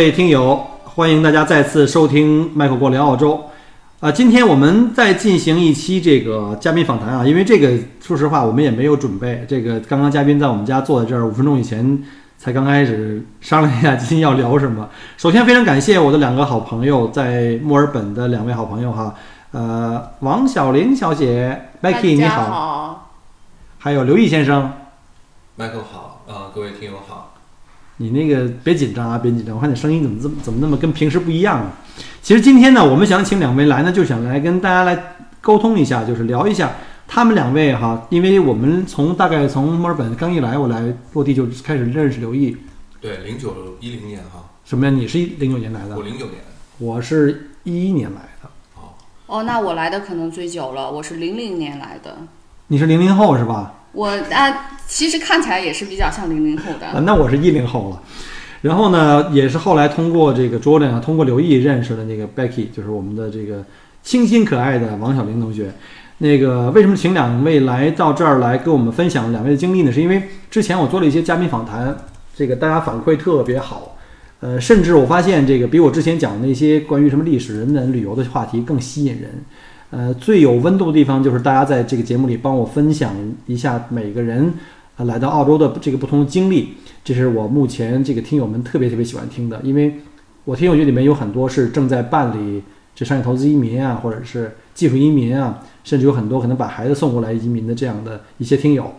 位听友，欢迎大家再次收听麦克过聊澳洲。啊，今天我们再进行一期这个嘉宾访谈啊，因为这个说实话我们也没有准备。这个刚刚嘉宾在我们家坐在这儿，五分钟以前才刚开始商量一下今天要聊什么。首先非常感谢我的两个好朋友，在墨尔本的两位好朋友哈，呃，王小玲小姐，Becky 你大家好，好，还有刘毅先生。麦克好，啊、各位听友好。你那个别紧张啊，别紧张，我看你声音怎么这么怎么那么跟平时不一样啊？其实今天呢，我们想请两位来呢，就想来跟大家来沟通一下，就是聊一下他们两位哈，因为我们从大概从墨尔本刚一来，我来落地就开始认识刘毅。对，零九一零年哈，什么呀？你是一零九年来的我，零九年。我是一一年来的。哦，哦，那我来的可能最久了，我是零零年来的。你是零零后是吧？我啊，其实看起来也是比较像零零后，的。那我是一零后了。然后呢，也是后来通过这个 Jordan 啊，通过刘毅认识的那个 Becky，就是我们的这个清新可爱的王小玲同学。那个为什么请两位来到这儿来跟我们分享两位的经历呢？是因为之前我做了一些嘉宾访谈，这个大家反馈特别好，呃，甚至我发现这个比我之前讲的那些关于什么历史、人文、旅游的话题更吸引人。呃，最有温度的地方就是大家在这个节目里帮我分享一下每个人呃来到澳洲的这个不同的经历，这是我目前这个听友们特别特别喜欢听的，因为我听友群里面有很多是正在办理这商业投资移民啊，或者是技术移民啊，甚至有很多可能把孩子送过来移民的这样的一些听友，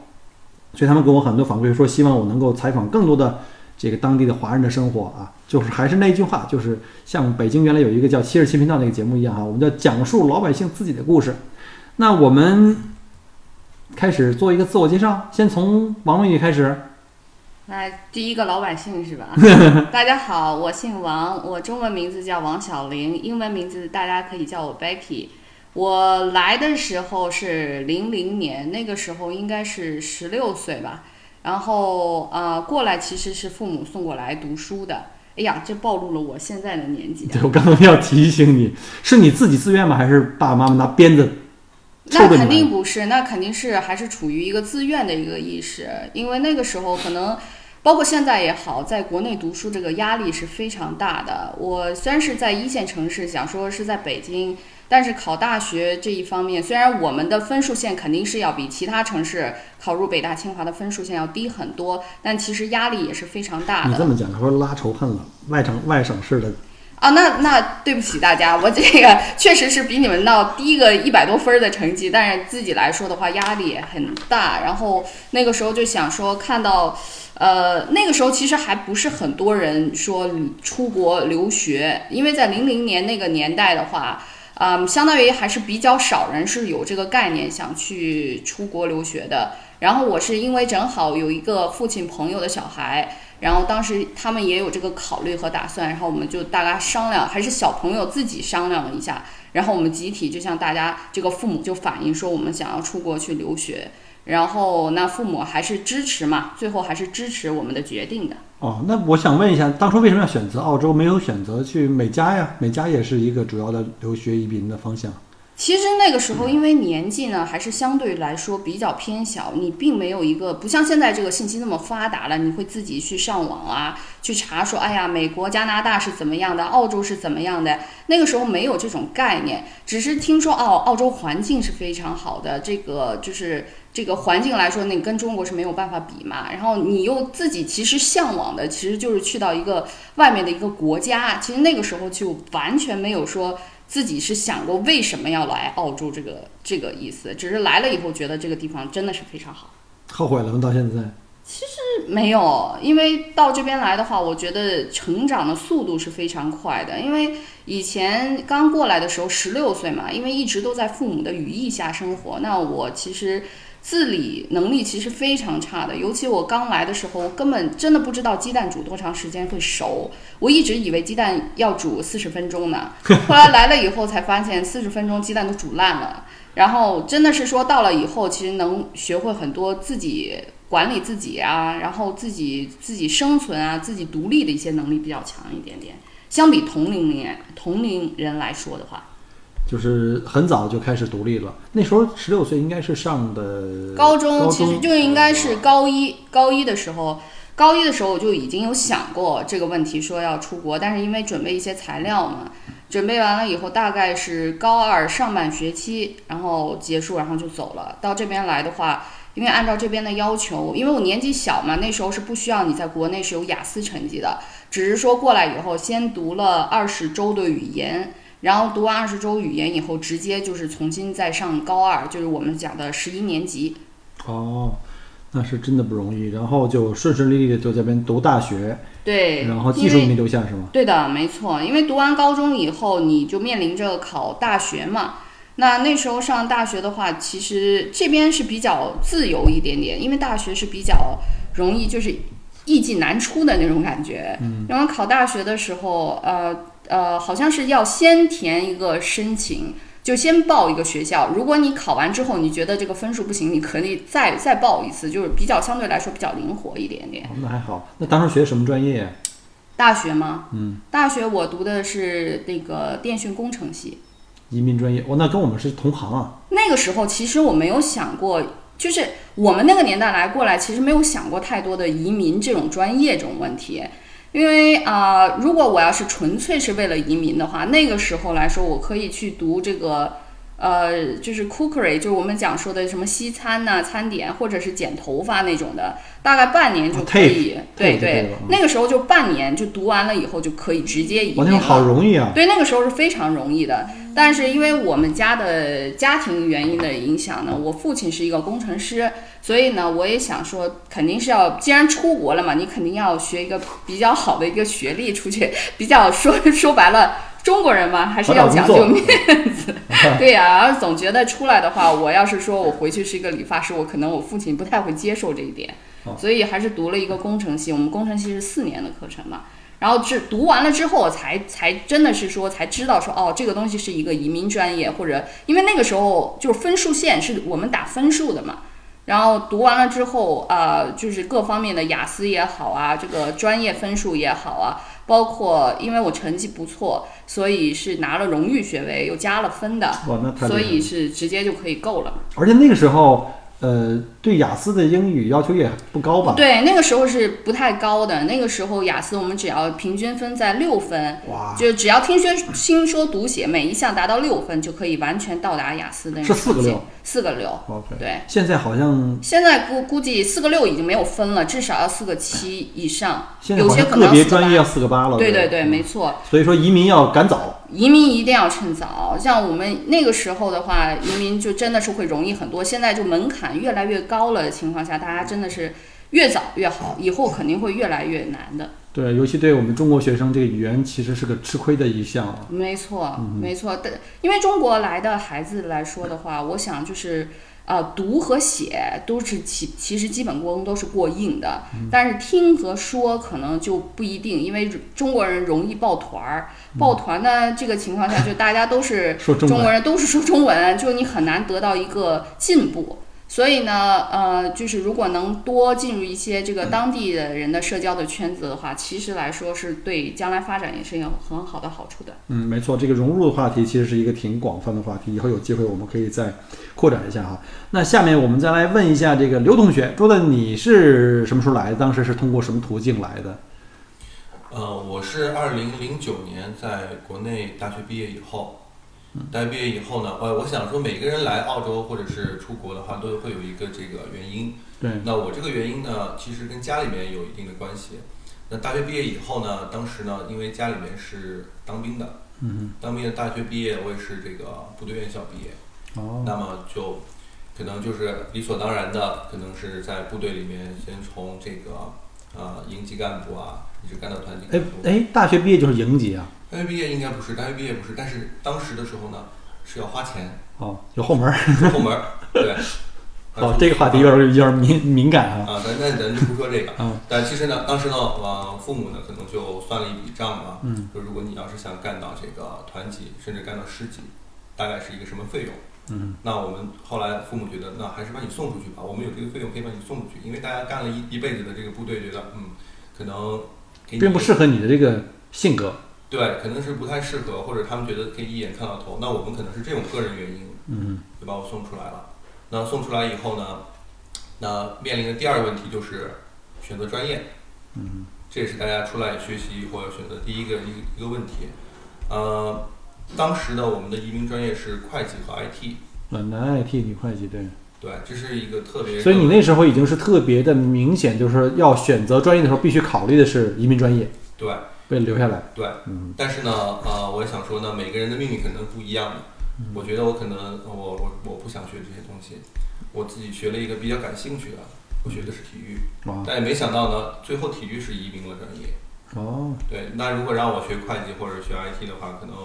所以他们给我很多反馈说，希望我能够采访更多的这个当地的华人的生活啊，就是还是那句话，就是像北京原来有一个叫七十七频道那个节目一样哈，我们叫讲述老百姓自己的故事。那我们开始做一个自我介绍，先从王美女开始。那第一个老百姓是吧？大家好，我姓王，我中文名字叫王小玲，英文名字大家可以叫我 Becky。我来的时候是零零年，那个时候应该是十六岁吧。然后呃，过来其实是父母送过来读书的。哎呀，这暴露了我现在的年纪啊。对我刚刚要提醒你，是你自己自愿吗？还是爸爸妈妈拿鞭子抽那肯？定不是，那肯定是还是处于一个自愿的一个意识，因为那个时候可能，包括现在也好，在国内读书这个压力是非常大的。我虽然是在一线城市，想说是在北京，但是考大学这一方面，虽然我们的分数线肯定是要比其他城市考入北大清华的分数线要低很多，但其实压力也是非常大的。你这么讲，他说拉仇恨了，外城外省市的，啊，那那对不起大家，我这个 确实是比你们到低个一百多分儿的成绩，但是自己来说的话压力也很大。然后那个时候就想说，看到，呃，那个时候其实还不是很多人说出国留学，因为在零零年那个年代的话，嗯，相当于还是比较少人是有这个概念想去出国留学的。然后我是因为正好有一个父亲朋友的小孩。然后当时他们也有这个考虑和打算，然后我们就大家商量，还是小朋友自己商量了一下，然后我们集体就向大家这个父母就反映说我们想要出国去留学，然后那父母还是支持嘛，最后还是支持我们的决定的。哦，那我想问一下，当初为什么要选择澳洲，没有选择去美加呀？美加也是一个主要的留学移民的方向。其实那个时候，因为年纪呢，还是相对来说比较偏小，你并没有一个不像现在这个信息那么发达了，你会自己去上网啊，去查说，哎呀，美国、加拿大是怎么样的，澳洲是怎么样的。那个时候没有这种概念，只是听说哦，澳洲环境是非常好的，这个就是这个环境来说，那你跟中国是没有办法比嘛。然后你又自己其实向往的，其实就是去到一个外面的一个国家。其实那个时候就完全没有说。自己是想过为什么要来澳洲这个这个意思，只是来了以后觉得这个地方真的是非常好。后悔了吗？到现在？其实没有，因为到这边来的话，我觉得成长的速度是非常快的。因为以前刚过来的时候十六岁嘛，因为一直都在父母的羽翼下生活，那我其实自理能力其实非常差的。尤其我刚来的时候，我根本真的不知道鸡蛋煮多长时间会熟。我一直以为鸡蛋要煮四十分钟呢，后来来了以后才发现，四十分钟鸡蛋都煮烂了。然后真的是说到了以后，其实能学会很多自己管理自己啊，然后自己自己生存啊，自己独立的一些能力比较强一点点。相比同龄人同龄人来说的话，就是很早就开始独立了。那时候十六岁应该是上的高中，高其实就应该是高一高一的时候，高一的时候我就已经有想过这个问题，说要出国，但是因为准备一些材料嘛，准备完了以后大概是高二上半学期，然后结束，然后就走了。到这边来的话，因为按照这边的要求，因为我年纪小嘛，那时候是不需要你在国内是有雅思成绩的，只是说过来以后先读了二十周的语言。然后读完二十周语言以后，直接就是重新再上高二，就是我们讲的十一年级。哦，那是真的不容易。然后就顺顺利利的就在这边读大学，对，然后技术没留下是吗？对的，没错，因为读完高中以后，你就面临着考大学嘛。那那时候上大学的话，其实这边是比较自由一点点，因为大学是比较容易，就是易进难出的那种感觉。嗯。然后考大学的时候，呃呃，好像是要先填一个申请，就先报一个学校。如果你考完之后，你觉得这个分数不行，你可以再再报一次，就是比较相对来说比较灵活一点点。哦那还好。那当时学什么专业呀？大学吗？嗯，大学我读的是那个电讯工程系。移民专业。哦，那跟我们是同行啊。那个时候其实我没有想过，就是我们那个年代来过来，其实没有想过太多的移民这种专业这种问题。因为啊、如果我要是纯粹是为了移民的话，那个时候来说，我可以去读这个，呃，就是 cookery，就是我们讲说的什么西餐呐、餐点，或者是剪头发那种的，大概半年就哦可以。对对那个时候就半年就读完了以后就可以直接移，民了。那种好容易啊。对，那个时候是非常容易的。但是因为我们家的家庭原因的影响呢，我父亲是一个工程师，所以呢，我也想说，肯定是要，既然出国了嘛，你肯定要学一个比较好的一个学历出去，比较说 说白了。中国人嘛，还是要讲究面子，对呀、然后总觉得出来的话，我要是说我回去是一个理发师，我可能我父亲不太会接受这一点，所以还是读了一个工程系。我们工程系是四年的课程嘛，然后这读完了之后才才真的是说才知道说哦，这个东西是一个移民专业，或者因为那个时候就是分数线是我们打分数的嘛。然后读完了之后，呃，就是各方面的雅思也好啊，这个专业分数也好啊，包括因为我成绩不错，所以是拿了荣誉学位，又加了分的，所以是直接就可以够了。而且那个时候，呃，对雅思的英语要求也不高吧？对，那个时候是不太高的。那个时候雅思我们只要平均分在六分，哇，就只要听说听说读写每一项达到六分，就可以完全到达雅思的四个六，四个六。OK，对，现在好像现在估估计四个六已经没有分了，至少要四个七以上，有些可能四个专业要八。四个八了。对对对对，没错。所以说移民要赶早。移民一定要趁早，像我们那个时候的话，移民就真的是会容易很多。现在就门槛越来越高了的情况下，大家真的是越早越好，以后肯定会越来越难的。对，尤其对我们中国学生，这个语言其实是个吃亏的一项啊。没错，没错。但因为中国来的孩子来说的话，我想就是。啊，读和写都是其其实基本功都是过硬的，但是听和说可能就不一定，因为中国人容易抱团儿。抱团呢，这个情况下 就大家都是说中中国人都是说中文，就你很难得到一个进步。所以呢，呃，就是如果能多进入一些这个当地的人的社交的圈子的话，其实来说是对将来发展也是有很好的好处的。嗯，没错，这个融入的话题其实是一个挺广泛的话题，以后有机会我们可以再扩展一下哈。那下面我们再来问一下这个刘同学，说的你是什么时候来的？当时是通过什么途径来的？呃，我是二零零九年在国内大学毕业以后，大学毕业以后呢，呃，我想说每个人来澳洲或者是出国的话，都会有一个这个原因。对，那我这个原因呢，其实跟家里面有一定的关系。那大学毕业以后呢，当时呢，因为家里面是当兵的，嗯当兵的大学毕业，我也是这个部队院校毕业，哦，那么就可能就是理所当然的，可能是在部队里面先从这个呃营级干部啊，一直干到团级哎干部。哎，大学毕业就是营级啊？大学毕业应该不是，大学毕业不是，但是当时的时候呢是要花钱，哦，有后门儿。有后门儿，对。哦，这个话题有点有点敏敏感啊。啊，咱那咱就不说这个。嗯。但其实呢，当时呢，呃，父母呢可能就算了一笔账嘛。嗯。就如果你要是想干到这个团级，甚至干到师级，大概是一个什么费用？嗯。那我们后来父母觉得，那还是把你送出去吧。我们有这个费用可以把你送出去，因为大家干了一一辈子的这个部队，觉得嗯，可能并不适合你的这个性格。对，可能是不太适合，或者他们觉得可以一眼看到头。那我们可能是这种个人原因，嗯，就把我送出来了。那送出来以后呢，那面临的第二个问题就是选择专业，嗯，这也是大家出来学习或者选择第一个一一个问题。呃，当时呢，我们的移民专业是会计和 IT。男 IT 女会计，对。对，这是一个特别。所以你那时候已经是特别的明显，就是要选择专业的时候，必须考虑的是移民专业。对。被留下来。对，嗯。但是呢，呃，我也想说呢，每个人的命运可能不一样的。我觉得我可能，我我我不想学这些东西，我自己学了一个比较感兴趣的，我学的是体育。但也没想到呢，最后体育是移民了专业。哦。对，那如果让我学会计或者学 IT 的话，可能，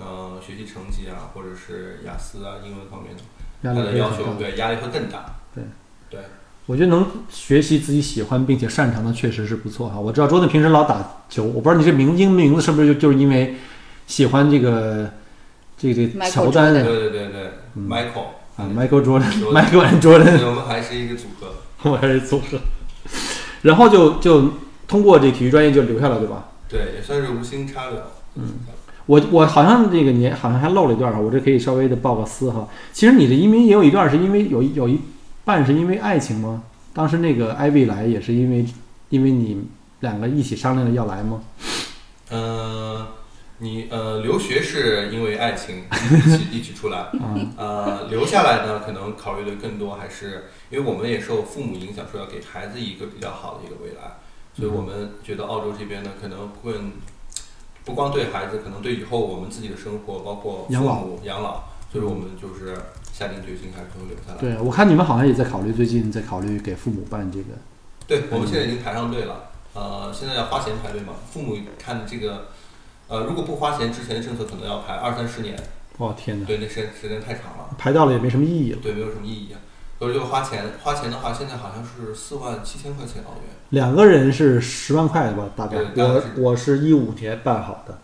呃，学习成绩啊，或者是雅思啊，英文方面的，他的要求对压力会更大。对。对。我觉得能学习自己喜欢并且擅长的确实是不错哈。我知道周子平时老打球，我不知道你这名英名字是不是就就是因为喜欢这个这个乔丹的？对对对对，Michael 啊，Michael Jordan，Michael and Jordan。我们还是一个组合，我们还是组合。然后就就通过这体育专业就留下了，对吧？对，也算是无心插柳。嗯，我我好像这个年好像还漏了一段哈，我这可以稍微的报个私哈。其实你的移民也有一段是因为有有一。半是因为爱情吗？当时那个艾薇来也是因为，因为你两个一起商量着要来吗？嗯，你呃留学是因为爱情 一起一起出来，呃留下来呢可能考虑的更多还是因为我们也受父母影响，说要给孩子一个比较好的一个未来，所以我们觉得澳洲这边呢可能更不光对孩子，可能对以后我们自己的生活，包括养老养老，所以我们就是。下定决心还是会留下来。对，我看你们好像也在考虑，最近在考虑给父母办这个。对，我们现在已经排上队了。呃，现在要花钱排队嘛？父母看这个，呃，如果不花钱，之前的政策可能要排二三十年。哦天哪！对，那时时间太长了。排到了也没什么意义了。对，没有什么意义。所以就花钱，花钱的话，现在好像是四万七千块钱澳元。两个人是十万块吧？大概。我我是一五年办好的。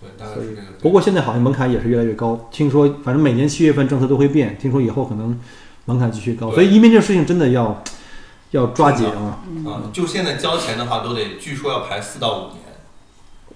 对，大概是这个。不过现在好像门槛也是越来越高。听说，反正每年七月份政策都会变。听说以后可能门槛继续高，所以移民这个事情真的要要抓紧啊！啊，就现在交钱的话，都得据说要排四到五年。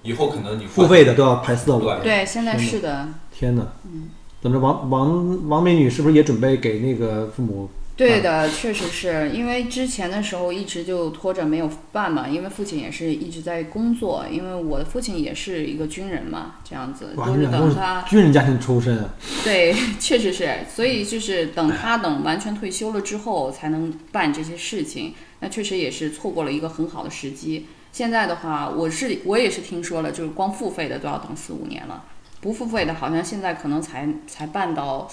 以后可能你付费的都要排四到五年。对，现在是的。天哪！嗯，怎么着？王王王美女是不是也准备给那个父母？对的，确实是因为之前的时候一直就拖着没有办嘛，因为父亲也是一直在工作，因为我的父亲也是一个军人嘛，这样子都是等他军人家庭出身啊。对，确实是，所以就是等他等完全退休了之后才能办这些事情，那确实也是错过了一个很好的时机。现在的话，我是我也是听说了，就是光付费的都要等四五年了，不付费的好像现在可能才才办到。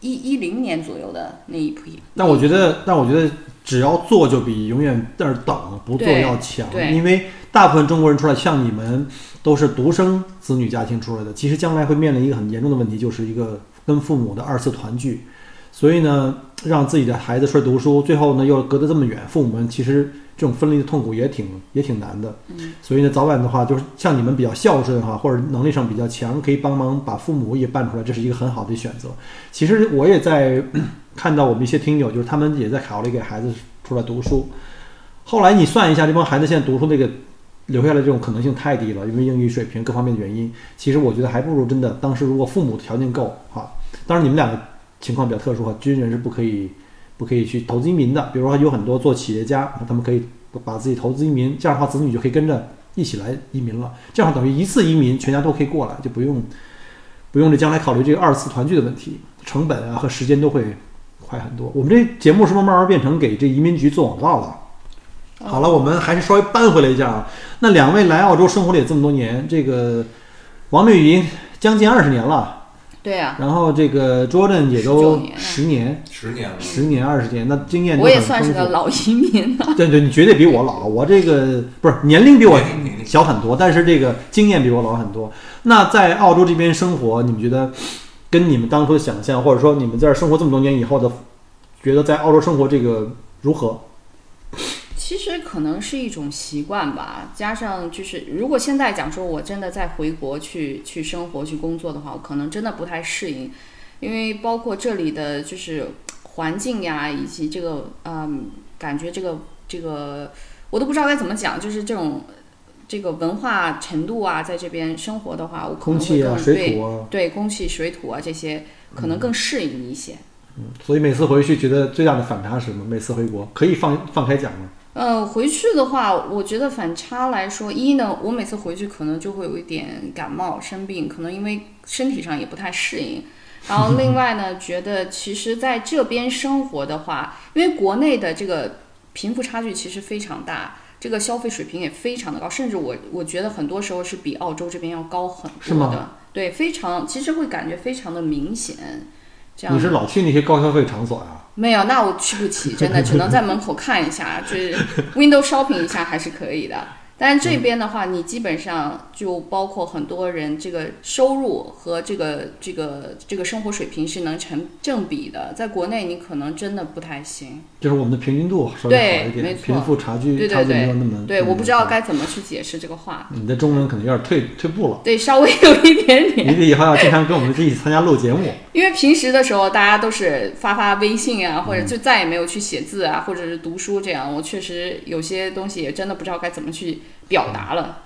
一一零年左右的那一批，但我觉得，但我觉得只要做就比永远在那儿等不做要强，因为大部分中国人出来，像你们都是独生子女家庭出来的，其实将来会面临一个很严重的问题，就是一个跟父母的二次团聚，所以呢，让自己的孩子出来读书，最后呢又隔得这么远，父母们其实。这种分离的痛苦也挺也挺难的，所以呢，早晚的话，就是像你们比较孝顺哈，或者能力上比较强，可以帮忙把父母也办出来，这是一个很好的选择。其实我也在 看到我们一些听友，就是他们也在考虑给孩子出来读书。后来你算一下，这帮孩子现在读书这个留下来这种可能性太低了，因为英语水平各方面的原因。其实我觉得还不如真的当时如果父母条件够哈，当然你们两个情况比较特殊哈，军人是不可以。不可以去投资移民的，比如说有很多做企业家，他们可以把自己投资移民，这样的话子女就可以跟着一起来移民了，这样等于一次移民全家都可以过来，就不用不用这将来考虑这个二次团聚的问题，成本啊和时间都会快很多。我们这节目是不是慢慢变成给这移民局做广告了？好了，我们还是稍微扳回来一下啊。那两位来澳洲生活了也这么多年，这个王美云将近二十年了。对呀，然后这个 Jordan 也都十年，十年。了，十年二十年，那经验我也算是个老移民了。对对，你绝对比我老了，我这个不是年龄比我小很多，但是这个经验比我老很多。那在澳洲这边生活，你们觉得跟你们当初的想象，或者说你们在这生活这么多年以后的觉得在澳洲生活这个如何？其实可能是一种习惯吧，加上就是如果现在讲说我真的再回国去去生活去工作的话，我可能真的不太适应，因为包括这里的就是环境呀，以及这个嗯，感觉这个这个我都不知道该怎么讲，就是这种这个文化程度啊，在这边生活的话，我可空能会更气啊、水对对空气、水土啊这些可能更适应一些。所以每次回去觉得最大的反差是什么？每次回国可以放放开讲吗？呃，回去的话，我觉得反差来说，一呢，我每次回去可能就会有一点感冒生病，可能因为身体上也不太适应。然后另外呢，觉得其实在这边生活的话，因为国内的这个贫富差距其实非常大，这个消费水平也非常的高，甚至我我觉得很多时候是比澳洲这边要高很多的。对，非常其实会感觉非常的明显。这样你是老去那些高消费场所啊、没有，那我去不起，真的只能在门口看一下，就是 window shopping 一下还是可以的。但是这边的话，你基本上就包括很多人这个收入和这个这个这个生活水平是能成正比的，在国内你可能真的不太行。就是我们的平均度稍微好一点，贫富差距对对差距没有对那么对，我不知道该怎么去解释这个话。你的中文可能有点退退步了，对，稍微有一点点。你得以后要经常跟我们一起参加录节目。因为平时的时候，大家都是发发微信啊，或者就再也没有去写字啊，或者是读书这样。我确实有些东西也真的不知道该怎么去表达了。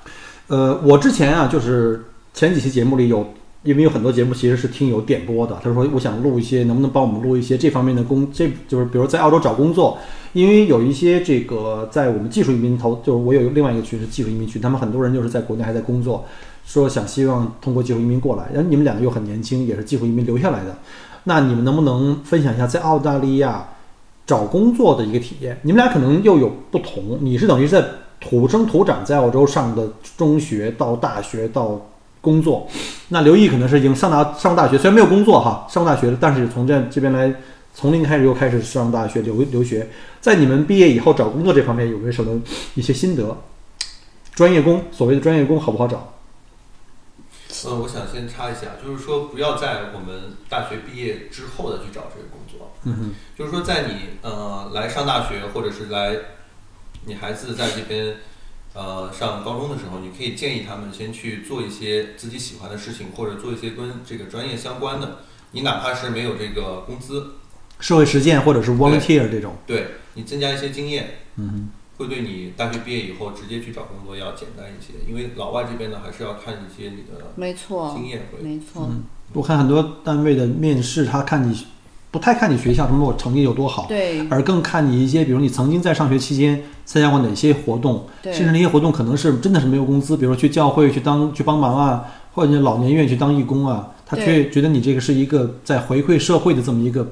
呃，我之前啊，就是前几期节目里有，因为有很多节目其实是听友点播的，他说我想录一些，能不能帮我们录一些这方面的工，这就是比如在澳洲找工作，因为有一些这个在我们技术移民投，就是我有另外一个群是技术移民群，他们很多人就是在国内还在工作，说想希望通过技术移民过来，然后你们两个又很年轻，也是技术移民留下来的，那你们能不能分享一下在澳大利亚找工作的一个体验？你们俩可能又有不同，你是等于是在土生土长在澳洲上的中学到大学到工作，那刘毅可能是已经上大上大学，虽然没有工作哈，上大学了，但是从这这边来从零开始又开始上大学留留学，在你们毕业以后找工作这方面有没有什么一些心得？专业工，所谓的专业工好不好找？呃，我想先插一下，就是说不要在我们大学毕业之后的去找这个工作，嗯哼，就是说在你呃来上大学或者是来你孩子在这边呃上高中的时候，你可以建议他们先去做一些自己喜欢的事情，或者做一些跟这个专业相关的。你哪怕是没有这个工资，社会实践或者是 volunteer 这种，对你增加一些经验，嗯哼。会对你大学毕业以后直接去找工作要简单一些。因为老外这边呢，还是要看一些你的没错，经验会。没错。我看很多单位的面试，他看你不太看你学校什么我成绩有多好，对而更看你一些，比如你曾经在上学期间参加过哪些活动，对甚至那些活动可能是真的是没有工资，比如说去教会去当去帮忙啊，或者你老年院去当义工啊，他却觉得你这个是一个在回馈社会的这么一个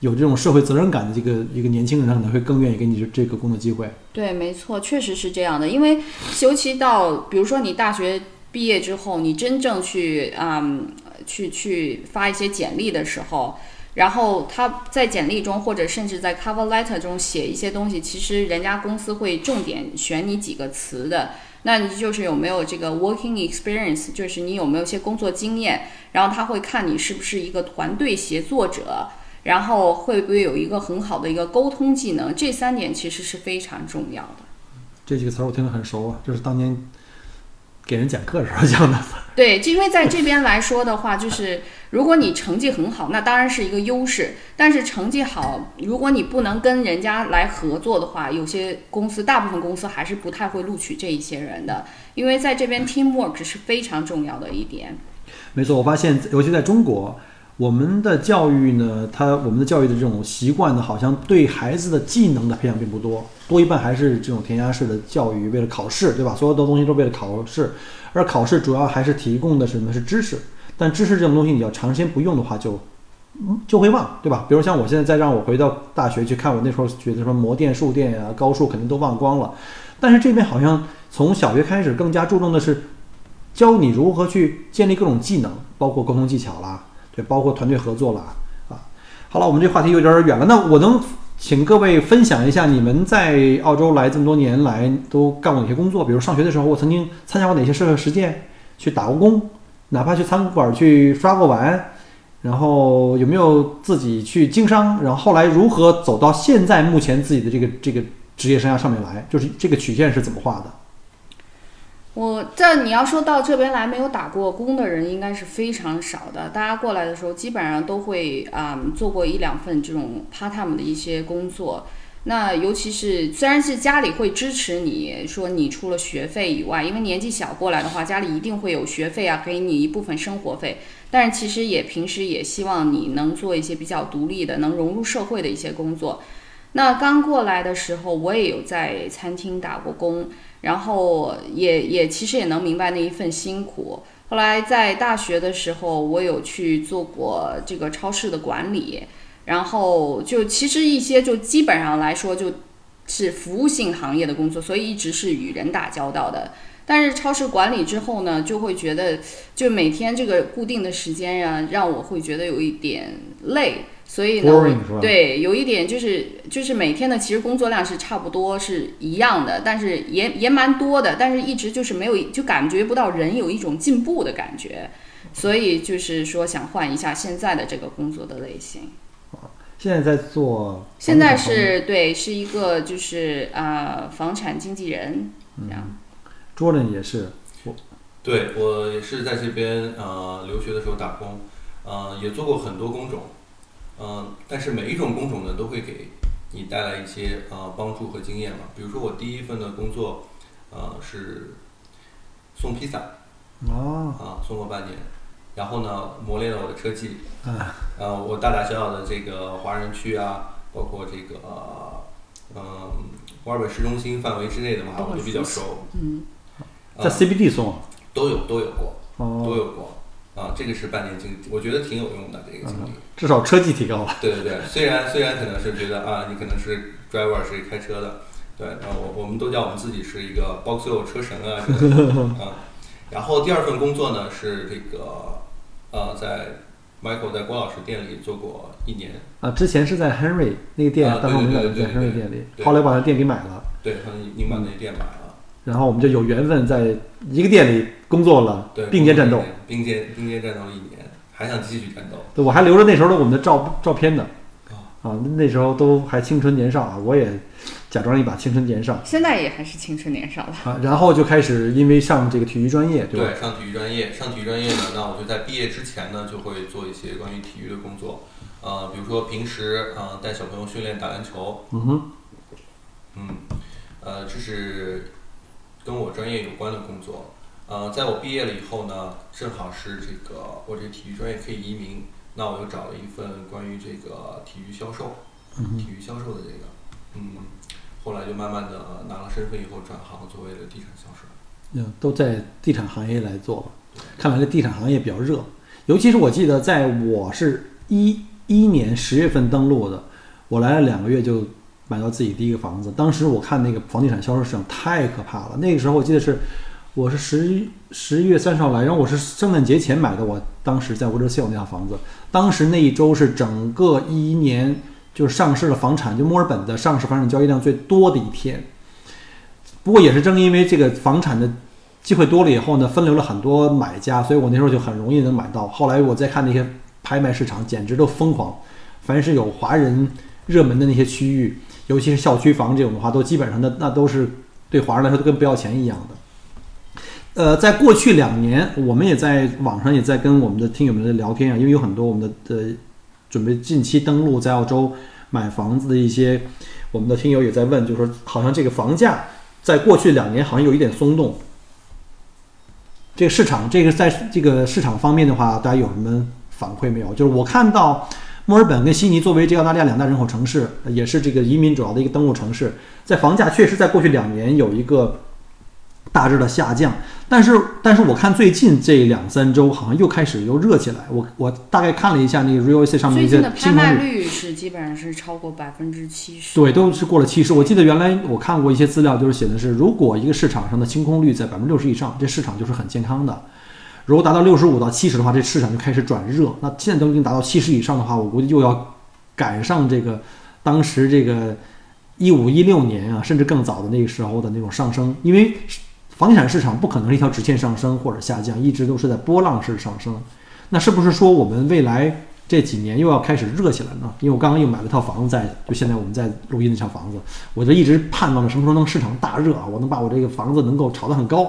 有这种社会责任感的这个一个年轻人，他可能会更愿意给你这个工作机会。对，没错，确实是这样的。因为尤其到比如说你大学毕业之后，你真正去嗯去去发一些简历的时候，然后他在简历中或者甚至在 cover letter 中写一些东西，其实人家公司会重点选你几个词的。那你就是有没有这个 working experience，就是你有没有一些工作经验，然后他会看你是不是一个团队协作者，然后会不会有一个很好的一个沟通技能，这三点其实是非常重要的。这几个词儿我听得很熟啊，这是当年给人讲课的时候讲的。对，就因为在这边来说的话，就是如果你成绩很好，那当然是一个优势。但是成绩好，如果你不能跟人家来合作的话，有些公司，大部分公司还是不太会录取这一些人的，因为在这边 teamwork 是非常重要的一点。没错，我发现，尤其在中国，我们的教育呢，它我们的教育的这种习惯呢，好像对孩子的技能的培养并不多，多一半还是这种填鸭式的教育，为了考试，对吧？所有的东西都为了考试，而考试主要还是提供的是什么？是知识。但知识这种东西，你要长时间不用的话就，嗯就会忘，对吧？比如像我现在再让我回到大学去看，我那时候学的什么模电、数电呀、高数，肯定都忘光了。但是这边好像从小学开始，更加注重的是教你如何去建立各种技能，包括沟通技巧啦，也，包括团队合作啦，啊。好了，我们这话题有点远了，那我能请各位分享一下你们在澳洲来这么多年来都干过哪些工作？比如上学的时候，我曾经参加过哪些社会实践，去打过工，哪怕去餐馆去刷过碗，然后有没有自己去经商？然后后来如何走到现在目前自己的这个这个职业生涯上面来？就是这个曲线是怎么画的？我这你要说到这边来没有打过工的人，应该是非常少的。大家过来的时候，基本上都会啊、做过一两份这种 part time 的一些工作。那尤其是虽然是家里会支持你说你除了学费以外，因为年纪小过来的话，家里一定会有学费啊，给你一部分生活费。但是其实也平时也希望你能做一些比较独立的、能融入社会的一些工作。那刚过来的时候，我也有在餐厅打过工，然后也也其实也能明白那一份辛苦。后来在大学的时候，我有去做过这个超市的管理，然后就其实一些就基本上来说就是服务性行业的工作，所以一直是与人打交道的。但是超市管理之后呢，就会觉得就每天这个固定的时间呀、让我会觉得有一点累，所以呢对，有一点就是就是每天的其实工作量是差不多是一样的，但是也也蛮多的，但是一直就是没有就感觉不到人有一种进步的感觉，所以就是说想换一下现在的这个工作的类型。现在在做，现在是对，是一个就是呃房产经纪人这样。Jordan 也是，对我也是在这边呃留学的时候打工，呃也做过很多工种，嗯、但是每一种工种呢都会给你带来一些呃帮助和经验嘛。比如说我第一份的工作，呃是送披萨。哦，啊、送过半年，然后呢磨练了我的车技，啊，呃我大大小小的这个华人区啊，包括这个嗯、墨尔本市中心范围之内的嘛，我都比较熟，嗯，在啊 CBD 送啊，都有都有过。都哦，有过啊，这个是半年经，我觉得挺有用的这个经历。至少车技提高了。对对对，虽然虽然可能是觉得啊，你可能是 driver 是开车的，对，然后我我们都叫我们自己是一个 boxo 车神啊之类的啊。然后第二份工作呢是这个呃，在 Michael 在郭老师店里做过一年，啊，之前是在 Henry 那个店，啊当时我们在对对对 Henry 对店里，后来把那店给买了，对，和您把那店买了，然后我们就有缘分在一个店里工作了对，，并肩战斗。，并肩并肩战斗了一年，还想继续战斗。对，我还留着那时候的我们的照照片呢。啊啊，那时候都还青春年少啊，我也假装一把青春年少现在也还是青春年少了。啊，然后就开始因为上这个体育专业，对吧？对，上体育专业，上体育专业呢，那我就在毕业之前呢，就会做一些关于体育的工作，呃，比如说平时呃带小朋友训练打篮球，嗯哼，嗯，呃，这是跟我专业有关的工作。呃，在我毕业了以后呢，正好是这个我这体育专业可以移民，那我又找了一份关于这个体育销售，嗯体育销售的这个，嗯，后来就慢慢的拿了身份以后转行作为了地产销售。嗯，都在地产行业来做了。看来这地产行业比较热，尤其是我记得在我是一一年十月份登陆的，我来了两个月就买到自己第一个房子。当时我看那个房地产销售市场太可怕了，那个时候我记得是我是十一十一月三十号来，然后我是圣诞节前买的，我当时在 w i t e r s e l 那套房子，当时那一周是整个一一年就是上市的房产，就墨尔本的上市房产交易量最多的一天。不过也是正因为这个房产的机会多了以后呢，分流了很多买家，所以我那时候就很容易能买到。后来我再看那些拍卖市场，简直都疯狂，凡是有华人热门的那些区域，尤其是校区房这种的话，都基本上那那都是对华人来说都跟不要钱一样的。呃，在过去两年，我们也在网上也在跟我们的听友们在聊天啊，因为有很多我们的呃准备近期登陆在澳洲买房子的一些我们的听友也在问，就是说好像这个房价在过去两年好像有一点松动。这个市场，这个在这个市场方面的话，大家有什么反馈没有？就是我看到墨尔本跟悉尼作为这个澳大利亚两大人口城市，呃也是这个移民主要的一个登陆城市，在房价确实在过去两年有一个大致的下降，但是但是我看最近这两三周好像又开始又热起来。我我大概看了一下那个 Real Estate 上面一的拍新卖率是基本上是超过百分之七十。对，都是过了七十。我记得原来我看过一些资料，就是写的是，如果一个市场上的清空率在百分之六十以上，这市场就是很健康的。如果达到六十五到七十的话，这市场就开始转热。那现在都已经达到七十以上的话，我估计又要赶上这个当时这个一五一六年啊，甚至更早的那个时候的那种上升，因为房地产市场不可能是一条直线上升或者下降，一直都是在波浪式上升。那是不是说我们未来这几年又要开始热起来呢？因为我刚刚又买了套房子在，就现在我们在录音那套房子，我就一直盼望着什么时候能市场大热啊，我能把我这个房子能够炒得很高。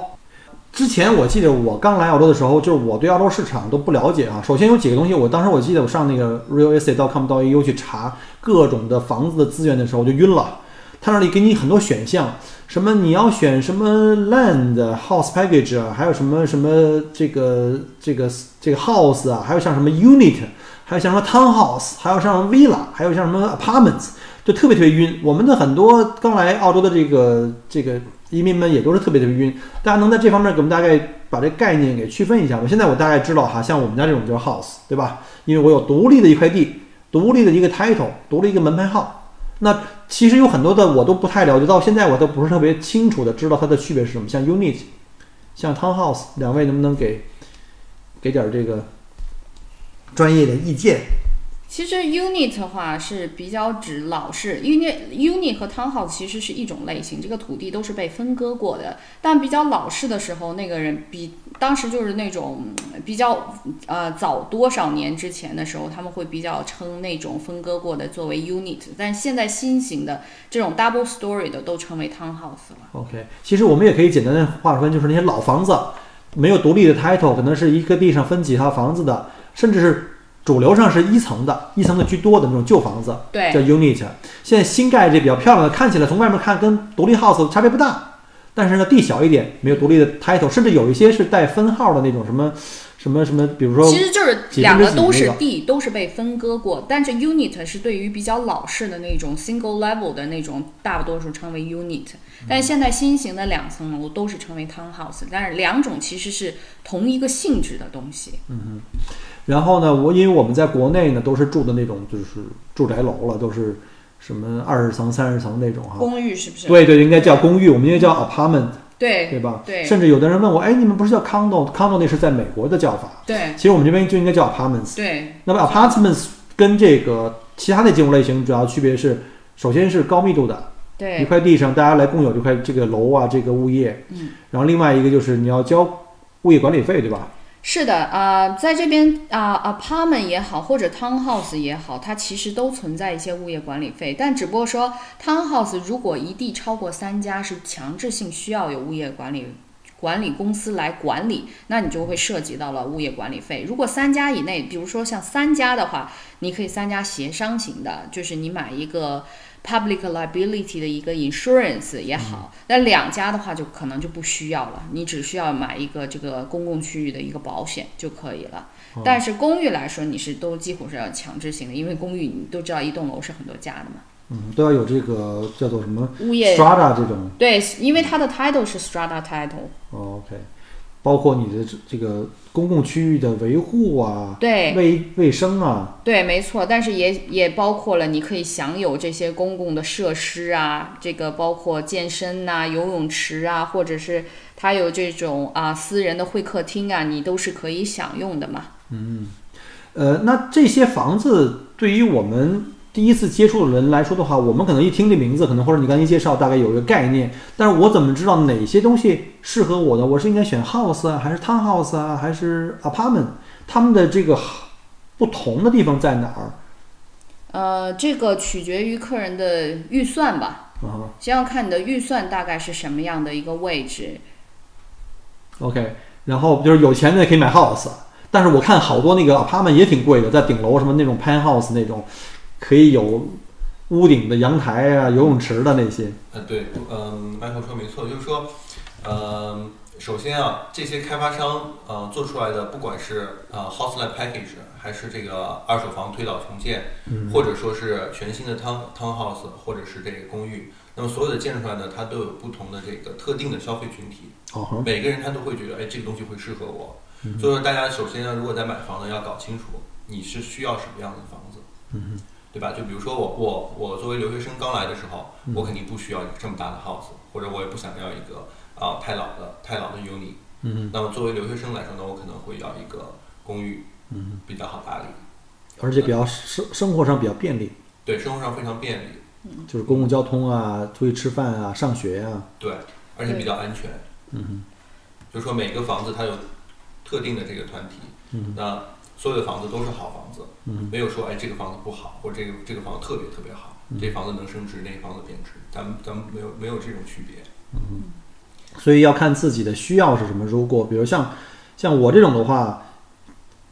之前我记得我刚来澳洲的时候，就是我对澳洲市场都不了解啊。首先有几个东西，我当时我记得我上那个 realestate.com.au 去查各种的房子的资源的时候，我就晕了。他那里给你很多选项，什么你要选什么 land house package，还有什么什么这个这个这个 house 啊，还有像什么 unit，还有像什么 townhouse，还有像 villa，还有像什么 apartments，就特别特别晕。我们的很多刚来澳洲的这个这个移民们也都是特别特别晕。大家能在这方面给我们大概把这概念给区分一下吗？现在我大概知道哈，像我们家这种叫 house，对吧？因为我有独立的一块地，独立的一个 title，独立一个门牌号。那其实有很多的我都不太了解，到现在我都不是特别清楚的知道它的区别是什么。像 unit，像 townhouse，两位能不能给给点这个专业的意见？其实 unit 的话是比较指老式，unit unit 和 townhouse 其实是一种类型，这个土地都是被分割过的。但比较老式的时候，那个人比当时就是那种比较呃早多少年之前的时候，他们会比较称那种分割过的作为 unit。但现在新型的这种 double story 的都称为 townhouse 了。OK，其实我们也可以简单的划分，就是那些老房子没有独立的 title，可能是一个地上分几套房子的，甚至是主流上是一层的，一层的居多的那种旧房子，对叫 unit。现在新盖这比较漂亮的，看起来从外面看跟独立 house 差别不大，但是呢地小一点，没有独立的 title，甚至有一些是带分号的那种什么什么什么，比如说其实就是两个都是地，都是被分割过，但是 unit 是对于比较老式的那种 single level 的那种，大多数称为 unit。但是现在新型的两层楼都是称为 townhouse，但是两种其实是同一个性质的东西。然后呢，我因为我们在国内呢都是住的那种就是住宅楼了，都是什么二十层、三十层那种哈。公寓是不是？对对，应该叫公寓，我们应该叫 apartment，对对吧？对甚至有的人问我，哎，你们不是叫 condo？condo 那是在美国的叫法，对其实我们这边就应该叫 apartments。对那么 apartments 跟这个其他的建筑类型主要区别是，首先是高密度的，对一块地上大家来共有这块这个楼啊，这个物业。嗯。然后另外一个就是你要交物业管理费，对吧？是的，啊、在这边啊、apartment 也好，或者 townhouse 也好，它其实都存在一些物业管理费，但只不过说 townhouse 如果一地超过三家，是强制性需要有物业管理管理公司来管理，那你就会涉及到了物业管理费。如果三家以内，比如说像三家的话，你可以三家协商型的，就是你买一个 public liability 的一个 insurance 也好，那两家的话就可能就不需要了，你只需要买一个这个公共区域的一个保险就可以了。但是公寓来说，你是都几乎是要强制性的，因为公寓你都知道一栋楼是很多家的嘛，嗯，都要有这个叫做什么物业。Strata 这种。对，因为它的 title 是 strata title，哦 OK，包括你的这这个公共区域的维护啊，对卫卫生啊，对，没错，但是也也包括了你可以享有这些公共的设施啊，这个包括健身呐、游泳池啊，或者是它有这种啊私人的会客厅啊，你都是可以享用的嘛。嗯呃，那这些房子对于我们第一次接触的人来说的话，我们可能一听这名字，可能或者你刚才一介绍，大概有一个概念，但是我怎么知道哪些东西适合我的？我是应该选 house 啊，还是 townhouse 啊，还是 apartment？他们的这个不同的地方在哪儿？呃，这个取决于客人的预算吧，啊先要看你的预算大概是什么样的一个位置。，OK，然后就是有钱的可以买 house，但是我看好多那个 apartment 也挺贵的，在顶楼什么那种 penthouse 那种，可以有屋顶的阳台啊、游泳池的那些。呃，对，嗯，Michael 说没错，就是说，嗯，首先啊，这些开发商呃做出来的，不管是呃 house like package，还是这个二手房推倒重建，嗯。或者说是全新的 town townhouse，或者是这个公寓，那么所有的建设出来呢，它都有不同的这个特定的消费群体，哦，每个人他都会觉得，哎，这个东西会适合我。嗯。所以说，大家首先呢，如果在买房呢，要搞清楚你是需要什么样的房子，嗯对吧？就比如说我我我作为留学生刚来的时候，嗯。我肯定不需要一个这么大的 house，或者我也不想要一个啊太老的太老的 uni。嗯那么作为留学生来说呢，我可能会要一个公寓，嗯，比较好打理，而且比较生生活上比较便利，对生活上非常便利，就是公共交通啊，出去吃饭啊、上学啊。对，而且比较安全。嗯就是说每个房子它有特定的这个团体，嗯那所有的房子都是好房子，嗯没有说哎这个房子不好，或者这个这个房子特别特别好，嗯这房子能升值，那房子贬值，咱们咱们没有没有这种区别。嗯所以要看自己的需要是什么。如果比如像像我这种的话，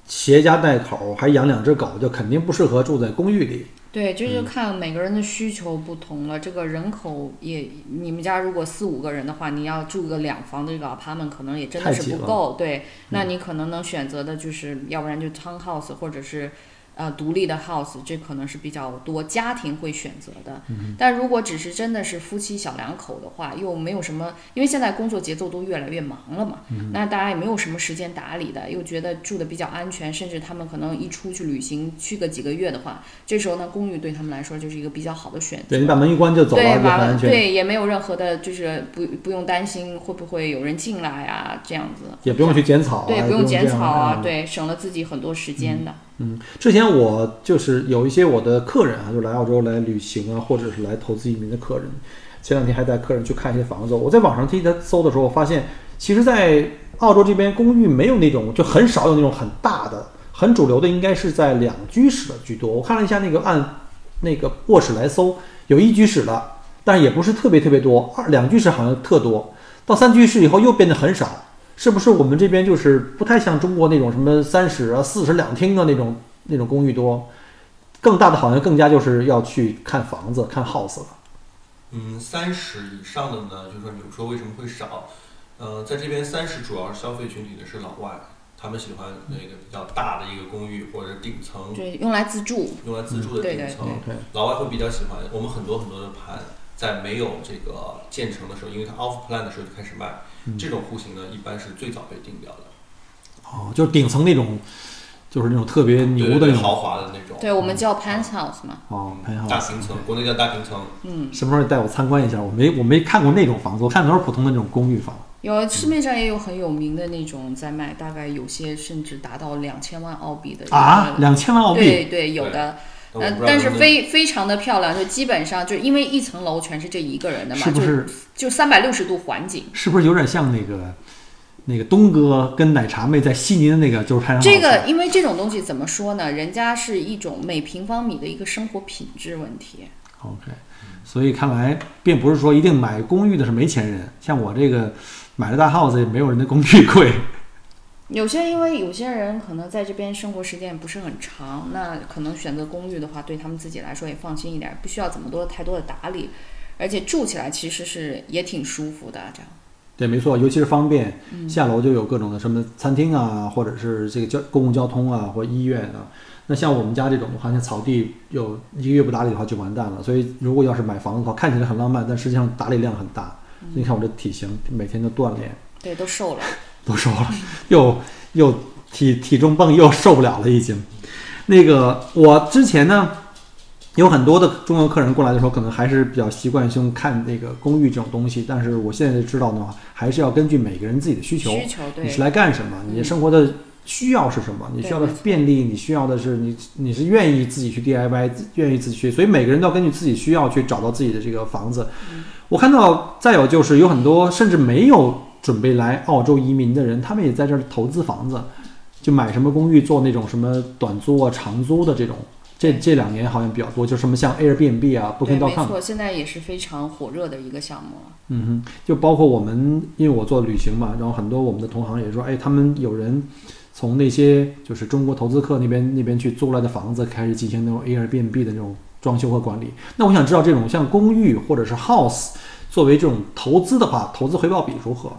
携家带口还养两只狗，就肯定不适合住在公寓里。对，这嗯就看每个人的需求不同了。这个人口也，你们家如果四五个人的话，你要住个两房的这个 apartment，可能也真的是不够。对，那你可能能选择的就是，要不然就 townhouse 或者是。呃，独立的 house，这可能是比较多家庭会选择的。嗯但如果只是真的是夫妻小两口的话，又没有什么，因为现在工作节奏都越来越忙了嘛，嗯那大家也没有什么时间打理的，又觉得住的比较安全，甚至他们可能一出去旅行去个几个月的话，这时候呢，公寓对他们来说就是一个比较好的选择。对你把门一关就走了，对，对，也没有任何的，就是不不用担心会不会有人进来啊，这样子。也不用去剪草啊，对，不用剪草啊，嗯对，省了自己很多时间的。嗯，嗯之前我就是有一些我的客人啊，就来澳洲来旅行啊，或者是来投资移民的客人，前两天还带客人去看一些房子。我在网上替他搜的时候，我发现其实，在澳洲这边公寓没有那种，就很少有那种很大的、很主流的，应该是在两居室的居多。我看了一下那个按那个卧室来搜，有一居室的，但也不是特别特别多，二两居室好像特多，到三居室以后又变得很少。是不是我们这边就是不太像中国那种什么三室啊、四室两厅的那种那种公寓多？更大的好像更加就是要去看房子、看 house 了。嗯，三十以上的呢，就是说你说为什么会少？呃，在这边三十主要是消费群体的是老外，他们喜欢那个比较大的一个公寓或者顶层，对，用来自住。用来自住的顶层。对老外会比较喜欢。我们很多很多的盘在没有这个建成的时候，因为它 off plan 的时候就开始卖，嗯这种户型呢一般是最早被定掉的，哦，就是顶层那种，就是那种特别牛的那种。豪华的那种。对，我们叫 penthouse 嘛。哦。大平层，国内叫大平层。嗯，什么时候带我参观一下？我没我没看过那种房子，我看的都是普通的那种公寓房。有市面上也有很有名的那种在卖，大概有些甚至达到两千万澳币的啊，两千万澳币，对对，有的。呃但是非非常的漂亮，就基本上就因为一层楼全是这一个人的嘛，是不是就就三百六十度环景。是不是有点像那个那个东哥跟奶茶妹在悉尼的那个就是拍上这个因为这种东西怎么说呢？人家是一种每平方米的一个生活品质问题。OK，所以看来并不是说一定买公寓的是没钱人，像我这个买了大 house 也没有人的公寓贵。有些因为有些人可能在这边生活时间也不是很长，那可能选择公寓的话，对他们自己来说也放心一点，不需要怎么多太多的打理，而且住起来其实是也挺舒服的。这样，对，没错，尤其是方便，嗯下楼就有各种的什么餐厅啊，或者是这个交公共交通啊，或医院啊。那像我们家这种的话，像草地有一个月不打理的话就完蛋了。所以如果要是买房子的话，看起来很浪漫，但实际上打理量很大。你看我这体型，每天都锻炼，对，都瘦了。都瘦了，又又体体重泵又受不了了，已经。那个我之前呢，有很多的中国客人过来的时候，可能还是比较习惯性看那个公寓这种东西，但是我现在知道的话，还是要根据每个人自己的需求，需求你是来干什么，你的生活的需要是什么，你需要的便利，你需要的是你你是愿意自己去 DIY，愿意自己去，所以每个人都要根据自己需要去找到自己的这个房子。我看到再有就是有很多甚至没有准备来澳洲移民的人，他们也在这儿投资房子，就买什么公寓做那种什么短租啊、长租的这种。这这两年好像比较多，就什么像 Airbnb 啊、对，没 Booking.com，错，现在也是非常火热的一个项目。嗯哼，就包括我们，因为我做旅行嘛，然后很多我们的同行也说，哎，他们有人从那些就是中国投资客那边那边去租来的房子开始进行那种 Airbnb 的那种装修和管理。那我想知道，这种像公寓或者是 house 作为这种投资的话，投资回报比如何？